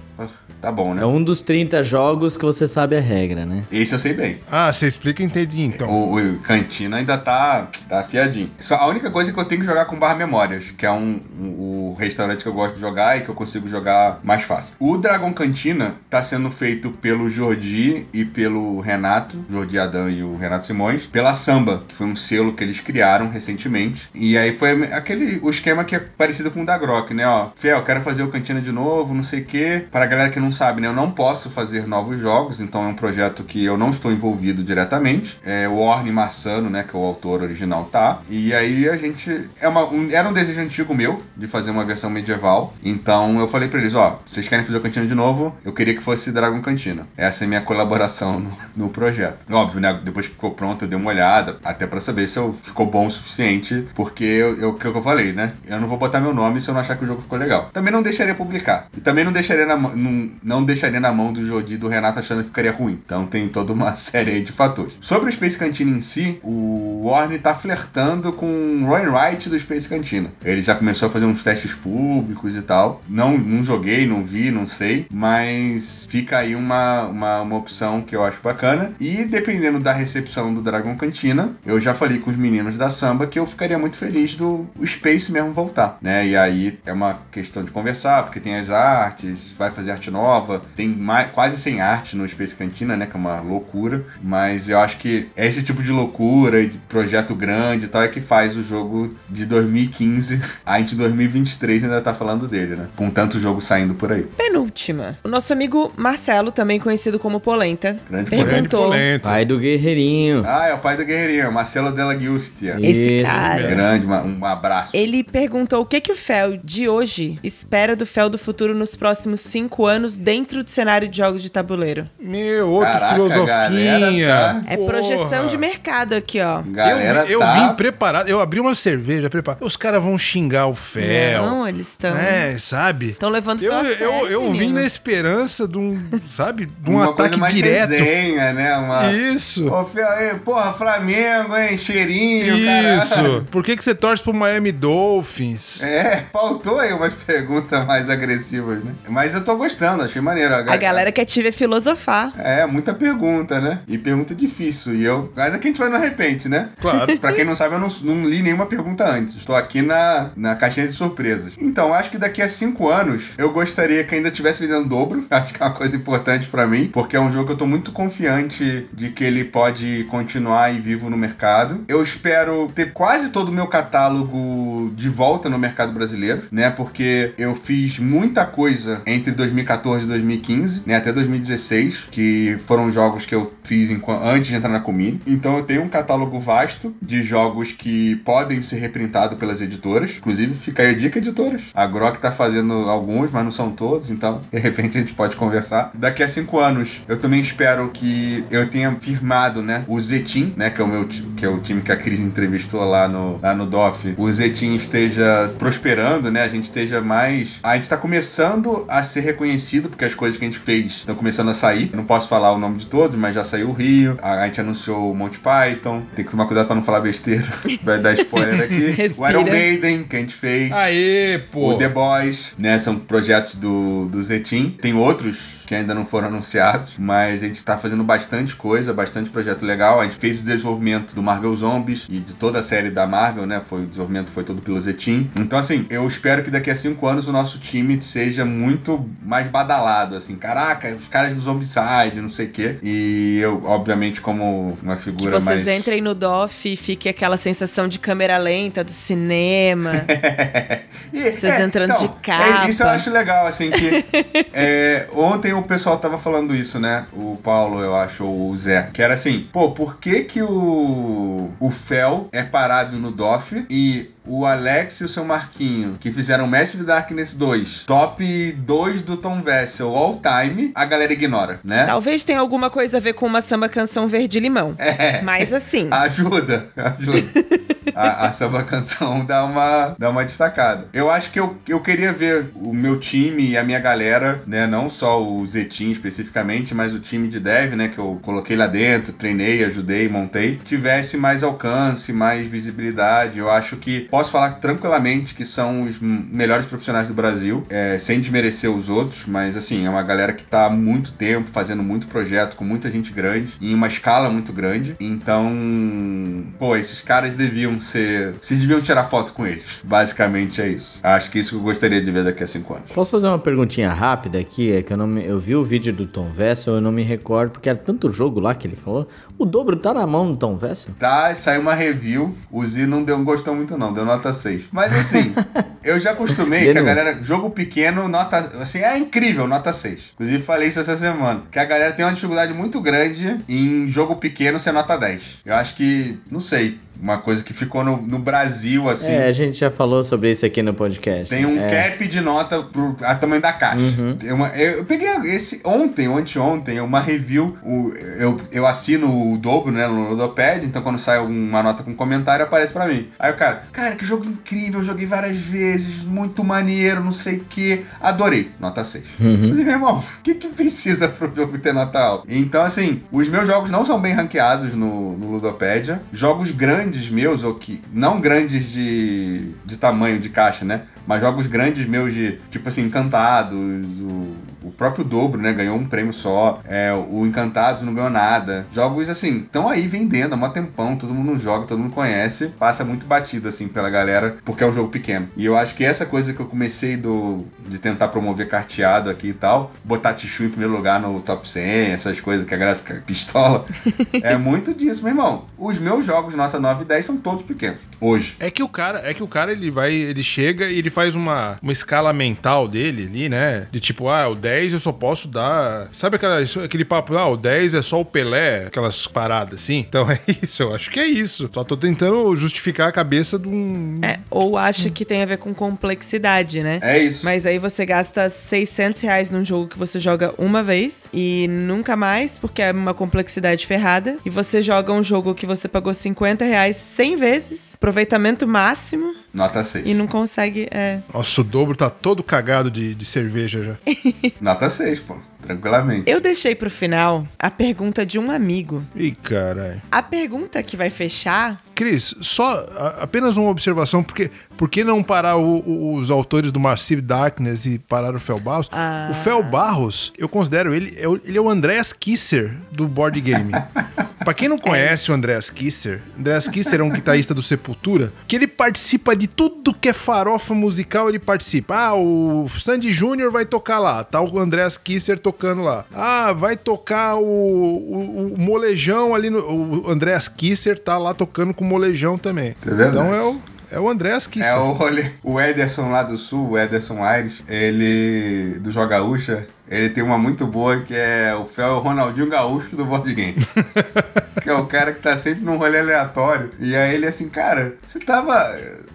Speaker 4: tá bom, né?
Speaker 2: É um dos 30 jogos que você sabe a regra, né?
Speaker 4: Esse eu sei bem.
Speaker 3: Ah, você explica e entendi, então.
Speaker 4: O, o Cantina ainda tá, tá afiadinho. Só a única coisa é que eu tenho que jogar com Barra Memórias, que é um, um, o restaurante que eu gosto de jogar e que eu consigo jogar mais fácil. O Dragon Cantina tá sendo feito pelo Jordi e pelo Renato, Jordi Adam e o Renato Simões, pela Samba, que foi um selo que eles criaram recentemente. E aí foi aquele o esquema que é parecido com o da Grok, né? Ó, Fel, quero fazer o Cantina de novo, não sei o quê. Para pra galera que não sabe, né, eu não posso fazer novos jogos, então é um projeto que eu não estou envolvido diretamente. É, o Orne Massano, né, que é o autor original, tá. E aí a gente. É uma, um, era um desejo antigo meu de fazer uma versão medieval. Então eu falei pra eles: ó, vocês querem fazer o Cantina de novo? Eu queria que fosse Dragon Cantina. Essa é minha colaboração no, no projeto. Óbvio, né? Depois que ficou pronto, eu dei uma olhada, até para saber se eu ficou bom o suficiente, porque eu, eu, que eu falei, né? Eu não vou botar meu nome se eu não achar que o jogo ficou legal. Também não deixaria publicar. E também não deixaria na, não, não deixaria na mão do Jodi do Renato achando que ficaria ruim. Então tem toda uma série de fatores. Sobre o Space Cantina em si, o Warner tá flertando com o Ryan Wright do Space Cantina. Ele já começou a fazer uns testes públicos e tal. Não, não joguei, não vi, não sei, mas fica aí uma, uma, uma opção que eu acho bacana. E dependendo da recepção do Dragon Cantina, eu já falei com os meninos da samba que eu ficaria muito feliz do Space mesmo voltar, né? E aí é uma questão de conversar, porque tem as artes, vai fazer arte nova, tem mais, quase sem arte no Space Cantina, né? Que é uma loucura. Mas eu acho que é esse tipo de loucura, de projeto grande e tal, é que faz o jogo de 2015, a gente 2023 ainda tá falando dele, né? Com tanto jogo saindo por aí.
Speaker 1: Penúltima. O nosso amigo Marcelo, também conhecido como Polenta,
Speaker 4: Grande
Speaker 1: perguntou.
Speaker 2: Polenta. Pai do Guerreirinho.
Speaker 4: Ah, é o pai do Guerreirinho, Marcelo Della Giustia.
Speaker 1: Esse cara.
Speaker 4: Grande, um abraço.
Speaker 1: Ele perguntou o que, que o Fel de hoje espera do Fel do futuro nos próximos cinco anos dentro do cenário de jogos de tabuleiro.
Speaker 3: Meu, outra Caraca, filosofinha.
Speaker 1: Tá... É projeção de mercado aqui, ó.
Speaker 3: Galera eu, eu tá... vim preparado, eu abri uma cerveja preparada. Os caras vão xingar o Fel.
Speaker 1: Não, eles estão.
Speaker 3: É, sabe?
Speaker 1: Estão levando
Speaker 3: eu,
Speaker 1: eu,
Speaker 3: sério, eu, eu vim na esperança de um, sabe, de um uma ataque direto.
Speaker 4: Resenha, né? Uma...
Speaker 3: Isso.
Speaker 4: Ô, Fel, porra, Flamengo, hein? Cheirinho,
Speaker 3: Isso. Cara. Por que, que você torce pro Miami Dolphins?
Speaker 4: É, faltou aí umas perguntas mais agressivas, né? Mas eu tô gostando, achei maneiro.
Speaker 1: A, a galera quer te ver filosofar.
Speaker 4: É, muita pergunta, né? E pergunta difícil. E eu. Mas é que a gente vai no repente, né?
Speaker 3: Claro.
Speaker 4: pra quem não sabe, eu não, não li nenhuma pergunta antes. Estou aqui na, na caixinha de surpresas. Então, acho que daqui a cinco anos eu gostaria que ainda tivesse vendendo dobro. Acho que é uma coisa importante para mim, porque é um jogo que eu tô muito confiante de que ele pode continuar aí vivo no mercado. Eu espero ter quase todo o meu catálogo de volta no mercado brasileiro, né? Porque eu fiz muita coisa entre 2014 e 2015, né? Até 2016, que foram jogos que eu fiz antes de entrar na Comini. Então eu tenho um catálogo vasto de jogos que podem ser reprintados pelas editoras. Inclusive, fica aí a dica, editoras. A Grok tá fazendo alguns, mas não são todos, então de repente a gente pode conversar. Daqui a cinco anos, eu também espero que eu tenha firmado, né, o Zetin, né, que é o meu que é o time que a Cris entrevistou lá no, lá no DOF, o Zetin esteja prosperando, né, a gente esteja mais... A gente tá começando a ser reconhecido, porque as coisas que a gente fez estão começando a sair. Eu não posso falar o nome de todos, mas já saiu o Rio, a, a gente anunciou o Monty Python, tem que tomar cuidado pra não falar besteira, vai dar spoiler aqui. o Iron Maiden, que a gente fez.
Speaker 3: Aê, pô!
Speaker 4: O The Boys, né, são projetos do, do Zetin. Tem outros que ainda não foram anunciados, mas a gente está fazendo bastante coisa, bastante projeto legal. A gente fez o desenvolvimento do Marvel Zombies e de toda a série da Marvel, né? Foi, o desenvolvimento foi todo pelo Zetin. Então, assim, eu espero que daqui a cinco anos o nosso time seja muito mais badalado, assim. Caraca, os caras do Zombicide, não sei o quê. E eu, obviamente, como uma figura
Speaker 1: mais... Que vocês
Speaker 4: mais...
Speaker 1: entrem no DOF e fique aquela sensação de câmera lenta do cinema. e, vocês é, entrando então, de capa.
Speaker 4: É, isso eu acho legal, assim, que é, ontem o pessoal tava falando isso, né? O Paulo, eu acho, ou o Zé. Que era assim, pô, por que que o, o Fel é parado no DOF e o Alex e o seu Marquinho, que fizeram Massive Darkness 2, top 2 do Tom Vessel all time, a galera ignora, né?
Speaker 1: Talvez tenha alguma coisa a ver com uma samba canção verde limão. É. Mas assim.
Speaker 4: Ajuda, ajuda. a, a samba canção dá uma, dá uma destacada. Eu acho que eu, eu queria ver o meu time e a minha galera, né? Não só o Zetin especificamente, mas o time de dev, né? Que eu coloquei lá dentro, treinei, ajudei, montei, tivesse mais alcance, mais visibilidade. Eu acho que posso falar tranquilamente que são os melhores profissionais do Brasil, é, sem desmerecer os outros, mas assim, é uma galera que está há muito tempo fazendo muito projeto, com muita gente grande, em uma escala muito grande. Então, pô, esses caras deviam ser. Vocês deviam tirar foto com eles. Basicamente é isso. Acho que isso que eu gostaria de ver daqui a cinco anos.
Speaker 2: Posso fazer uma perguntinha rápida aqui? É que eu não me, eu vi o vídeo do Tom Vessel, eu não me recordo, porque era tanto jogo lá que ele falou. O dobro tá na mão do Tom Vessel?
Speaker 4: Tá, saiu uma review. O Z não deu, gostou muito, não, deu nota 6. Mas assim, eu já acostumei que a galera. Jogo pequeno, nota. Assim, é incrível, nota 6. Inclusive, falei isso essa semana. Que a galera tem uma dificuldade muito grande em jogo pequeno ser nota 10. Eu acho que. Não sei uma coisa que ficou no, no, Brasil, assim.
Speaker 2: É, a gente já falou sobre isso aqui no podcast.
Speaker 4: Tem um é. cap de nota pro a tamanho da caixa. Uhum. Uma, eu, eu, peguei esse ontem, anteontem, uma review. O, eu, eu assino o dobro, né, no Ludopad, então quando sai uma nota com comentário, aparece para mim. Aí o cara, cara, que jogo incrível, joguei várias vezes, muito maneiro, não sei o que. Adorei. Nota 6. Uhum. Mas, meu irmão, o que, que precisa pro jogo ter nota alta? Então, assim, os meus jogos não são bem ranqueados no, no Ludopédia. Jogos grandes grandes meus, ou que. Não grandes de, de tamanho de caixa, né? Mas jogos grandes meus de, tipo assim, Encantados, o o próprio dobro, né? Ganhou um prêmio só. É, o Encantados não ganhou nada. Jogos assim, estão aí vendendo há um tempão, todo mundo joga, todo mundo conhece. Passa muito batido, assim, pela galera, porque é um jogo pequeno. E eu acho que essa coisa que eu comecei do, de tentar promover carteado aqui e tal, botar Tichu em primeiro lugar no top 100, essas coisas que a galera fica pistola, é muito disso, meu irmão. Os meus jogos nota 9 e 10 são todos pequenos. Hoje.
Speaker 3: É que o cara, é que o cara ele vai, ele chega e ele faz uma, uma escala mental dele ali, né? De tipo, ah, o 10 10 eu só posso dar. Sabe aquela, aquele papo, ah, o 10 é só o Pelé, aquelas paradas assim? Então é isso, eu acho que é isso. Só tô tentando justificar a cabeça de um.
Speaker 1: É, ou acha que tem a ver com complexidade, né?
Speaker 4: É isso.
Speaker 1: Mas aí você gasta 600 reais num jogo que você joga uma vez e nunca mais, porque é uma complexidade ferrada. E você joga um jogo que você pagou 50 reais 100 vezes, aproveitamento máximo.
Speaker 4: Nota 6.
Speaker 1: E não consegue. É...
Speaker 3: Nossa, o dobro tá todo cagado de, de cerveja já.
Speaker 4: Nota 6, pô. Tranquilamente.
Speaker 1: Eu deixei pro final a pergunta de um amigo.
Speaker 3: Ih, caralho.
Speaker 1: A pergunta que vai fechar.
Speaker 3: Cris, só a, apenas uma observação, porque por que não parar o, o, os autores do Massive Darkness e parar o Fel Barros? Ah. O Fel Barros, eu considero ele, é ele é o Andreas Kisser do board game. pra quem não conhece é o Andreas Kisser, Andreas Kisser é um guitarrista do Sepultura, que ele participa de tudo que é farofa musical, ele participa. Ah, o Sandy Júnior vai tocar lá, tá o Andreas Kisser tocando lá. Ah, vai tocar o, o, o molejão ali no. O Andreas Kisser tá lá tocando com o molejão também.
Speaker 4: É então
Speaker 3: é o. É o Andrés Kisser.
Speaker 4: É o, o Ederson lá do Sul, o Ederson Aires, ele. do Jogaúcha, ele tem uma muito boa que é o Fel Ronaldinho Gaúcho do board game. que é o cara que tá sempre num rolê aleatório. E aí ele assim, cara, você tava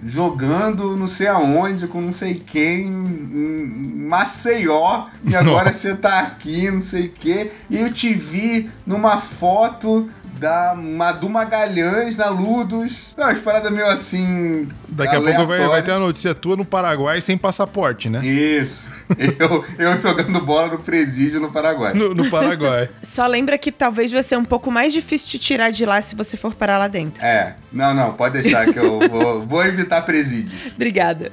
Speaker 4: jogando não sei aonde, com não sei quem, em Maceió, e agora você tá aqui, não sei o quê. E eu te vi numa foto da Madu Magalhães na Ludus. Não, as paradas meio assim.
Speaker 3: Daqui a pouco vai, vai ter a notícia tua no Paraguai sem passaporte, né?
Speaker 4: Isso. Eu, eu jogando bola no presídio no Paraguai.
Speaker 3: No, no Paraguai.
Speaker 1: Só lembra que talvez vai ser um pouco mais difícil te tirar de lá se você for parar lá dentro.
Speaker 4: É. Não, não, pode deixar que eu vou, vou evitar presídio.
Speaker 1: Obrigada.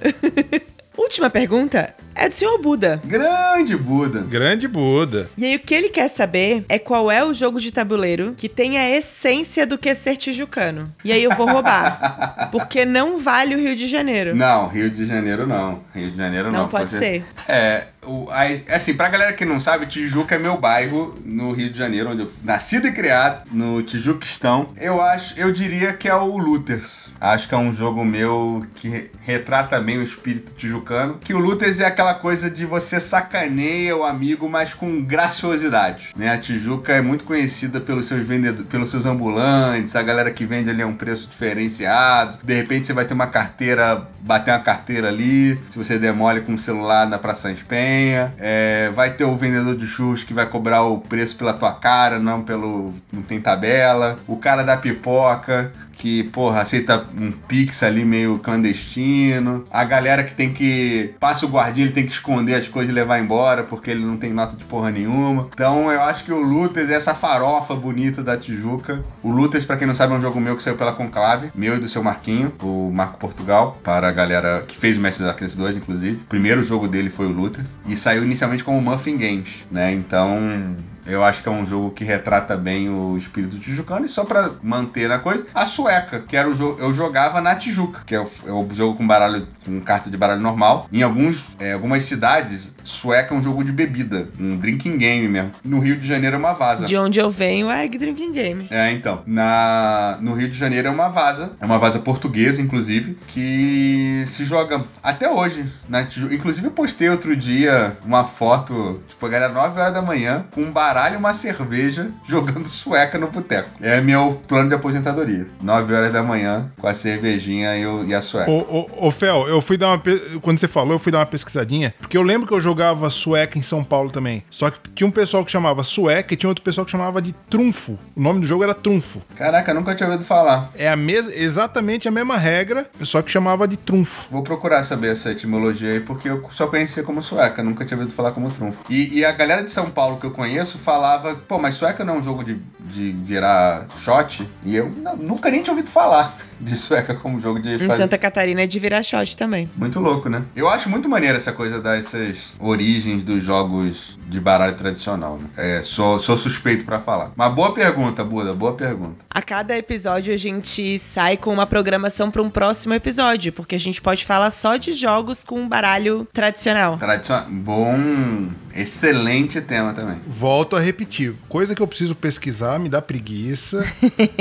Speaker 1: Última pergunta é do senhor Buda.
Speaker 4: Grande Buda.
Speaker 3: Grande Buda.
Speaker 1: E aí o que ele quer saber é qual é o jogo de tabuleiro que tem a essência do que é ser tijucano. E aí eu vou roubar. porque não vale o Rio de Janeiro.
Speaker 4: Não, Rio de Janeiro não. Rio de Janeiro não.
Speaker 1: Não pode, pode ser.
Speaker 4: É, aí, assim, pra galera que não sabe, Tijuca é meu bairro no Rio de Janeiro, onde eu nascido e criado, no Tijuquistão. Eu acho, eu diria que é o Luthers. Acho que é um jogo meu que retrata bem o espírito tijucano. Que o Luthers é aquela coisa de você sacaneia o amigo, mas com graciosidade. Né? A Tijuca é muito conhecida pelos seus vendedores, pelos seus ambulantes, a galera que vende ali a um preço diferenciado. De repente você vai ter uma carteira, bater uma carteira ali, se você demole com o celular na Praça Espen é, vai ter o vendedor de churros que vai cobrar o preço pela tua cara, não pelo. não tem tabela. O cara da pipoca que, porra, aceita um pix ali meio clandestino. A galera que tem que. Passa o guardinha, ele tem que esconder as coisas e levar embora, porque ele não tem nota de porra nenhuma. Então eu acho que o Lutas é essa farofa bonita da Tijuca. O Lutas, para quem não sabe, é um jogo meu que saiu pela Conclave, meu e do seu Marquinho, o Marco Portugal, para a galera que fez o Mestre Darkness 2, inclusive. O primeiro jogo dele foi o Lutas. E saiu inicialmente como Muffin Games, né? Então Eu acho que é um jogo que retrata bem o espírito tijucano. E só pra manter na coisa, a sueca, que era o jogo. Eu jogava na Tijuca, que é o, é o jogo com baralho, com carta de baralho normal. Em alguns, é, algumas cidades, sueca é um jogo de bebida, um drinking game mesmo. No Rio de Janeiro é uma vaza.
Speaker 1: De onde eu venho é drinking game.
Speaker 4: É, então. Na, no Rio de Janeiro é uma vaza. É uma vaza portuguesa, inclusive, que se joga até hoje. Né? Inclusive, eu postei outro dia uma foto, tipo, a galera 9 horas da manhã, com um baralho e uma cerveja jogando sueca no boteco. É meu plano de aposentadoria. 9 horas da manhã, com a cervejinha e, o, e a sueca.
Speaker 3: Ô, ô, ô, Fel, eu fui dar uma. Quando você falou, eu fui dar uma pesquisadinha, porque eu lembro que eu jogava sueca em São Paulo também. Só que tinha um pessoal que chamava sueca e tinha outro pessoal que chamava de trunfo. O nome do jogo era trunfo.
Speaker 4: Caraca, nunca tinha ouvido falar.
Speaker 3: É a mesma, exatamente a mesma regra, só que chamava de trunfo.
Speaker 4: Vou procurar saber essa etimologia aí, porque eu só conhecia como sueca, nunca tinha ouvido falar como trunfo. E, e a galera de São Paulo que eu conheço falava, pô, mas sueca não é um jogo de, de virar shot? E eu não, nunca nem tinha ouvido falar de sueca como jogo de.
Speaker 1: Em Santa Catarina é de virar shot também.
Speaker 4: Muito louco, né? Eu acho muito maneiro essa coisa dessas origens dos jogos de baralho tradicional. Né? É, sou, sou suspeito para falar. Uma boa pergunta, Buda, boa pergunta.
Speaker 1: A cada episódio a gente sai com uma programação para um próximo episódio, porque a gente pode falar só de jogos com baralho tradicional.
Speaker 4: Tradicional. Bom. Excelente tema também.
Speaker 3: Volto a repetir. Coisa que eu preciso pesquisar me dá preguiça.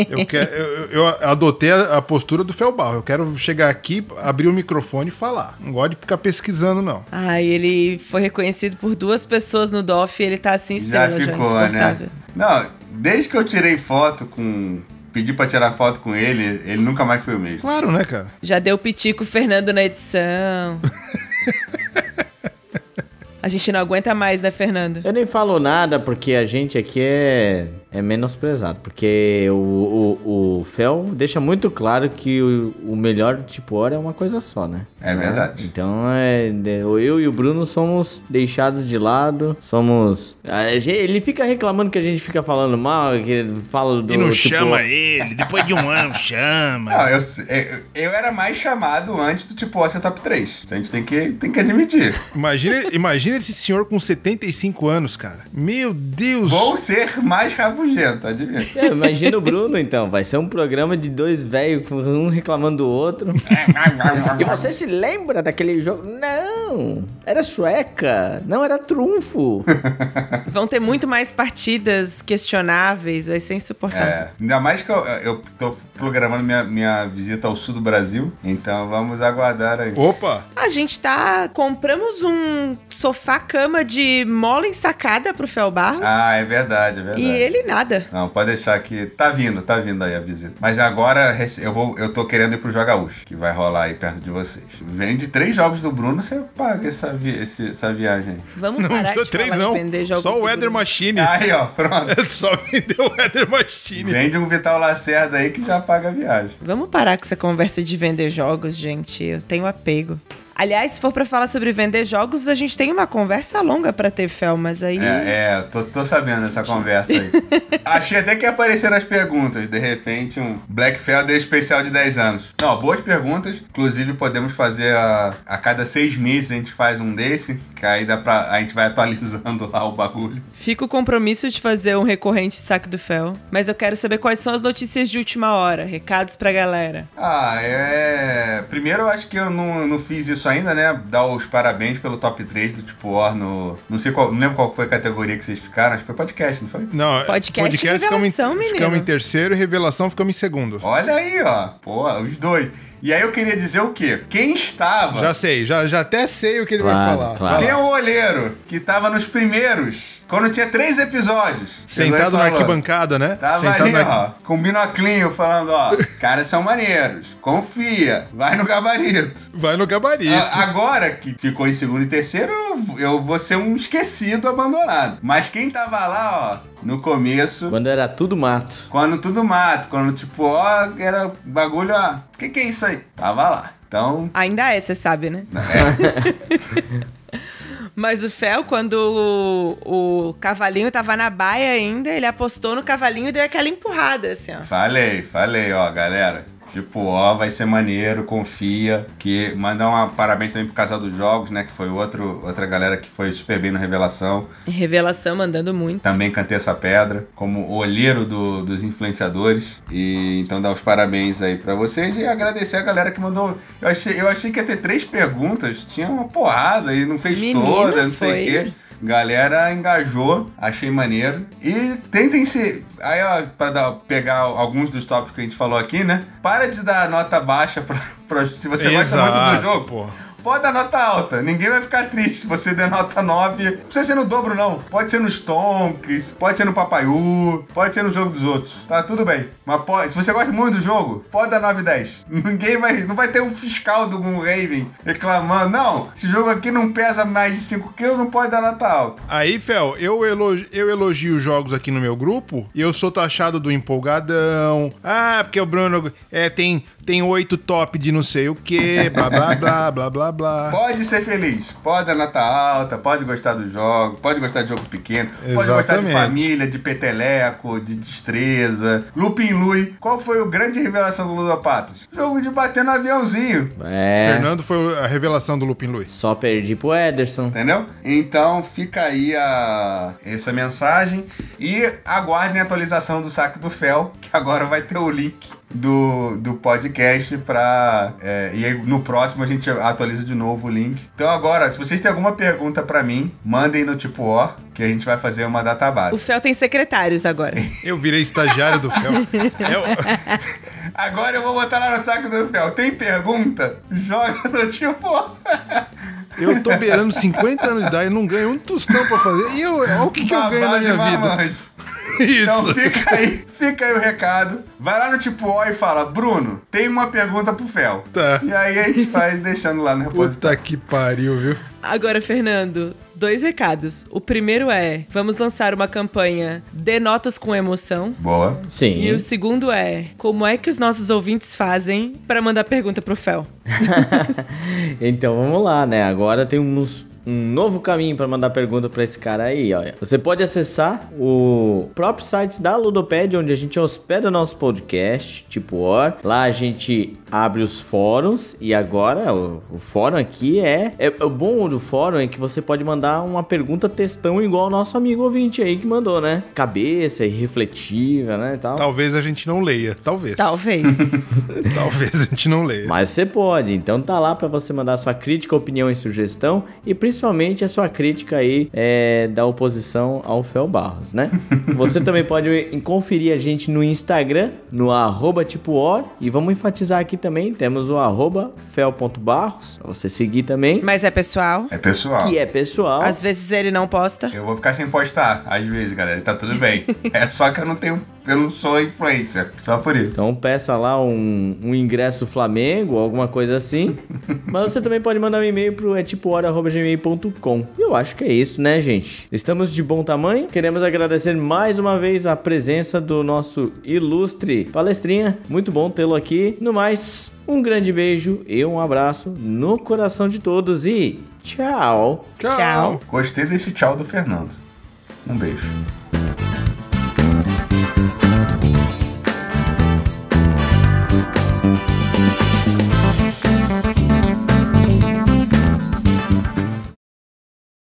Speaker 3: eu, quero, eu, eu adotei a, a postura do Felbal. Eu quero chegar aqui, abrir o microfone e falar. Não gosto de ficar pesquisando, não.
Speaker 1: Ah, ele foi reconhecido por duas pessoas no DOF e ele tá assim estrela,
Speaker 4: já ficou, já, né? Não, desde que eu tirei foto com pedi pra tirar foto com ele, ele nunca mais foi o mesmo.
Speaker 3: Claro, né, cara?
Speaker 1: Já deu pitico Fernando na edição. A gente não aguenta mais, né, Fernando?
Speaker 2: Eu nem falo nada porque a gente aqui é é menosprezado. Porque o, o, o Fel deixa muito claro que o, o melhor tipo hora é uma coisa só, né?
Speaker 4: É verdade.
Speaker 2: Então, é, eu e o Bruno somos deixados de lado, somos... Ele fica reclamando que a gente fica falando mal, que fala do...
Speaker 3: E não tipo... chama ele, depois de um ano chama.
Speaker 4: Não, eu, eu, eu, era mais chamado antes do tipo ó, ser top 3. A gente tem que, tem que admitir.
Speaker 3: Imagina, imagina esse senhor com 75 anos, cara. Meu Deus!
Speaker 4: Vou ser mais rápido rabugento, adivinha. É,
Speaker 2: imagina o Bruno, então. Vai ser um programa de dois velhos, um reclamando do outro. e você se lembra daquele jogo? Não! Era sueca, não era trunfo.
Speaker 1: Vão ter muito mais partidas questionáveis, vai ser insuportável. É,
Speaker 4: ainda mais que eu, eu tô programando minha, minha visita ao sul do Brasil, então vamos aguardar aí.
Speaker 3: Opa!
Speaker 1: A gente tá. Compramos um sofá-cama de mola ensacada pro Fel Barros.
Speaker 4: Ah, é verdade, é verdade.
Speaker 1: E ele nada.
Speaker 4: Não, pode deixar que. Tá vindo, tá vindo aí a visita. Mas agora eu vou, eu tô querendo ir pro Jogaúcho, que vai rolar aí perto de vocês. Vende três jogos do Bruno, você paga essa, vi, esse, essa viagem.
Speaker 1: Vamos não parar de três, não. vender jogos
Speaker 3: Só o Eder Machine.
Speaker 4: Aí, ó, pronto.
Speaker 3: É só vender o Eder Machine.
Speaker 4: Vende um Vital Lacerda aí que já paga a viagem.
Speaker 1: Vamos parar com essa conversa de vender jogos, gente. Eu tenho apego. Aliás, se for para falar sobre vender jogos, a gente tem uma conversa longa para ter, Fel, mas aí.
Speaker 4: É, é tô, tô sabendo dessa conversa aí. Achei até que ia aparecer nas perguntas, de repente, um Black Felder especial de 10 anos. Não, boas perguntas. Inclusive, podemos fazer a, a cada seis meses a gente faz um desse, que aí dá pra. A gente vai atualizando lá o bagulho.
Speaker 1: Fica o compromisso de fazer um recorrente saque do Fel. Mas eu quero saber quais são as notícias de última hora, recados pra galera.
Speaker 4: Ah, é. Primeiro, eu acho que eu não, não fiz isso ainda, né? Dar os parabéns pelo top 3 do tipo War no. Não sei qual. Não lembro qual foi a categoria que vocês ficaram, acho que foi podcast, não foi?
Speaker 3: Não, podcast, podcast revelação, ficamos em, ficamos em terceiro e revelação ficamos em segundo.
Speaker 4: Olha aí, ó. Pô, os dois. E aí eu queria dizer o quê? Quem estava.
Speaker 3: Já sei, já, já até sei o que ele claro, vai falar.
Speaker 4: Claro. Quem é o olheiro que estava nos primeiros, quando tinha três episódios.
Speaker 3: Sentado na arquibancada, né?
Speaker 4: Tava
Speaker 3: Sentado
Speaker 4: ali, na... ó, com binoclinho, falando, ó, caras são maneiros, confia, vai no gabarito.
Speaker 3: Vai no gabarito.
Speaker 4: A, agora que ficou em segundo e terceiro, eu vou ser um esquecido, abandonado. Mas quem tava lá, ó, no começo.
Speaker 2: Quando era tudo mato.
Speaker 4: Quando tudo mato. Quando, tipo, ó, era bagulho, ó. O que, que é isso aí? Tava lá. Então.
Speaker 1: Ainda é, você sabe, né? É. Mas o Fel, quando o, o, cavalinho tava na baia ainda, ele apostou no cavalinho e deu aquela empurrada, assim, ó.
Speaker 4: Falei, falei, ó, galera. Tipo, ó, vai ser maneiro, confia. Que mandar um parabéns também pro Casal dos Jogos, né? Que foi outro, outra galera que foi super bem no Revelação.
Speaker 1: Revelação mandando muito.
Speaker 4: Também cantei essa pedra, como olheiro do, dos influenciadores. E então dar os parabéns aí para vocês e agradecer a galera que mandou. Eu achei, eu achei que ia ter três perguntas, tinha uma porrada e não fez Menina, toda, não sei o quê. Galera engajou, achei maneiro. E tentem se. Aí, ó, pra dar, pegar alguns dos tópicos que a gente falou aqui, né? Para de dar nota baixa pra, pra se você Exato, gosta muito do jogo. Porra pode dar nota alta. Ninguém vai ficar triste se você der nota 9. Não precisa ser no dobro, não. Pode ser nos Tonks, pode ser no Papaiu, pode ser no jogo dos outros. Tá tudo bem. Mas pode, se você gosta muito do jogo, pode dar 9 e 10. Ninguém vai. Não vai ter um fiscal do Raven reclamando. Não, esse jogo aqui não pesa mais de 5 kg, não pode dar nota alta.
Speaker 3: Aí, Fel, eu elogio, eu elogio jogos aqui no meu grupo e eu sou taxado do empolgadão. Ah, porque o Bruno é, tem tem oito top de não sei o que, blá blá blá blá blá blá.
Speaker 4: Pode ser feliz, pode dar nota alta, pode gostar do jogo, pode gostar de jogo pequeno, Exatamente. pode gostar de família, de peteleco, de destreza. Lupin Lui, qual foi a grande revelação do Ludopatos? Jogo de bater no aviãozinho.
Speaker 3: É. Fernando foi a revelação do Lupin Lui.
Speaker 2: Só perdi pro Ederson.
Speaker 4: Entendeu? Então fica aí a... essa mensagem e aguardem a atualização do saco do Fel, que agora vai ter o link do, do podcast para é, e aí no próximo a gente atualiza de novo o link. Então agora, se vocês têm alguma pergunta para mim, mandem no tipo O, que a gente vai fazer uma database.
Speaker 1: O Fel tem secretários agora.
Speaker 3: Eu virei estagiário do Fel. Eu...
Speaker 4: Agora eu vou botar lá no saco do Fel. Tem pergunta? Joga no tipo O.
Speaker 3: Eu tô beirando 50 anos de idade e não ganho um tostão pra fazer. E eu, olha o que, que eu ganho na minha vida.
Speaker 4: Isso. Então fica aí, fica aí o recado. Vai lá no tipo O e fala, Bruno, tem uma pergunta pro Fel.
Speaker 3: Tá.
Speaker 4: E aí a gente vai deixando lá no repositório.
Speaker 3: Puta que pariu, viu?
Speaker 1: Agora, Fernando, dois recados. O primeiro é: vamos lançar uma campanha de notas com emoção.
Speaker 4: Boa.
Speaker 2: Sim.
Speaker 1: E o segundo é: como é que os nossos ouvintes fazem para mandar pergunta pro Fel?
Speaker 2: então vamos lá, né? Agora tem uns um novo caminho para mandar pergunta para esse cara aí, olha. Você pode acessar o próprio site da Ludoped, onde a gente hospeda nosso podcast, tipo OR. Lá a gente abre os fóruns e agora o, o fórum aqui é, é, O bom do fórum é que você pode mandar uma pergunta textão igual o nosso amigo ouvinte aí que mandou, né? Cabeça e refletiva, né? E tal.
Speaker 3: Talvez a gente não leia, talvez.
Speaker 1: Talvez.
Speaker 3: talvez a gente não leia.
Speaker 2: Mas você pode, então tá lá para você mandar sua crítica, opinião e sugestão e principalmente principalmente a sua crítica aí é, da oposição ao Fel Barros, né? Você também pode conferir a gente no Instagram, no arroba tipo or, e vamos enfatizar aqui também, temos o arroba fel.barros, pra você seguir também.
Speaker 1: Mas é pessoal.
Speaker 4: É pessoal.
Speaker 2: Que é pessoal.
Speaker 1: Às vezes ele não posta.
Speaker 4: Eu vou ficar sem postar, às vezes, galera, tá tudo bem. é só que eu não tenho, eu não sou influencer, só por isso.
Speaker 2: Então peça lá um, um ingresso Flamengo, alguma coisa assim. Mas você também pode mandar um e-mail pro é tipo hora.gmail.com gmail.com. Eu acho que é isso, né, gente? Estamos de bom tamanho. Queremos agradecer mais uma vez a presença do nosso ilustre palestrinha. Muito bom tê-lo aqui. No mais. Um grande beijo e um abraço no coração de todos e tchau.
Speaker 1: Tchau. tchau.
Speaker 4: Gostei desse tchau do Fernando. Um beijo.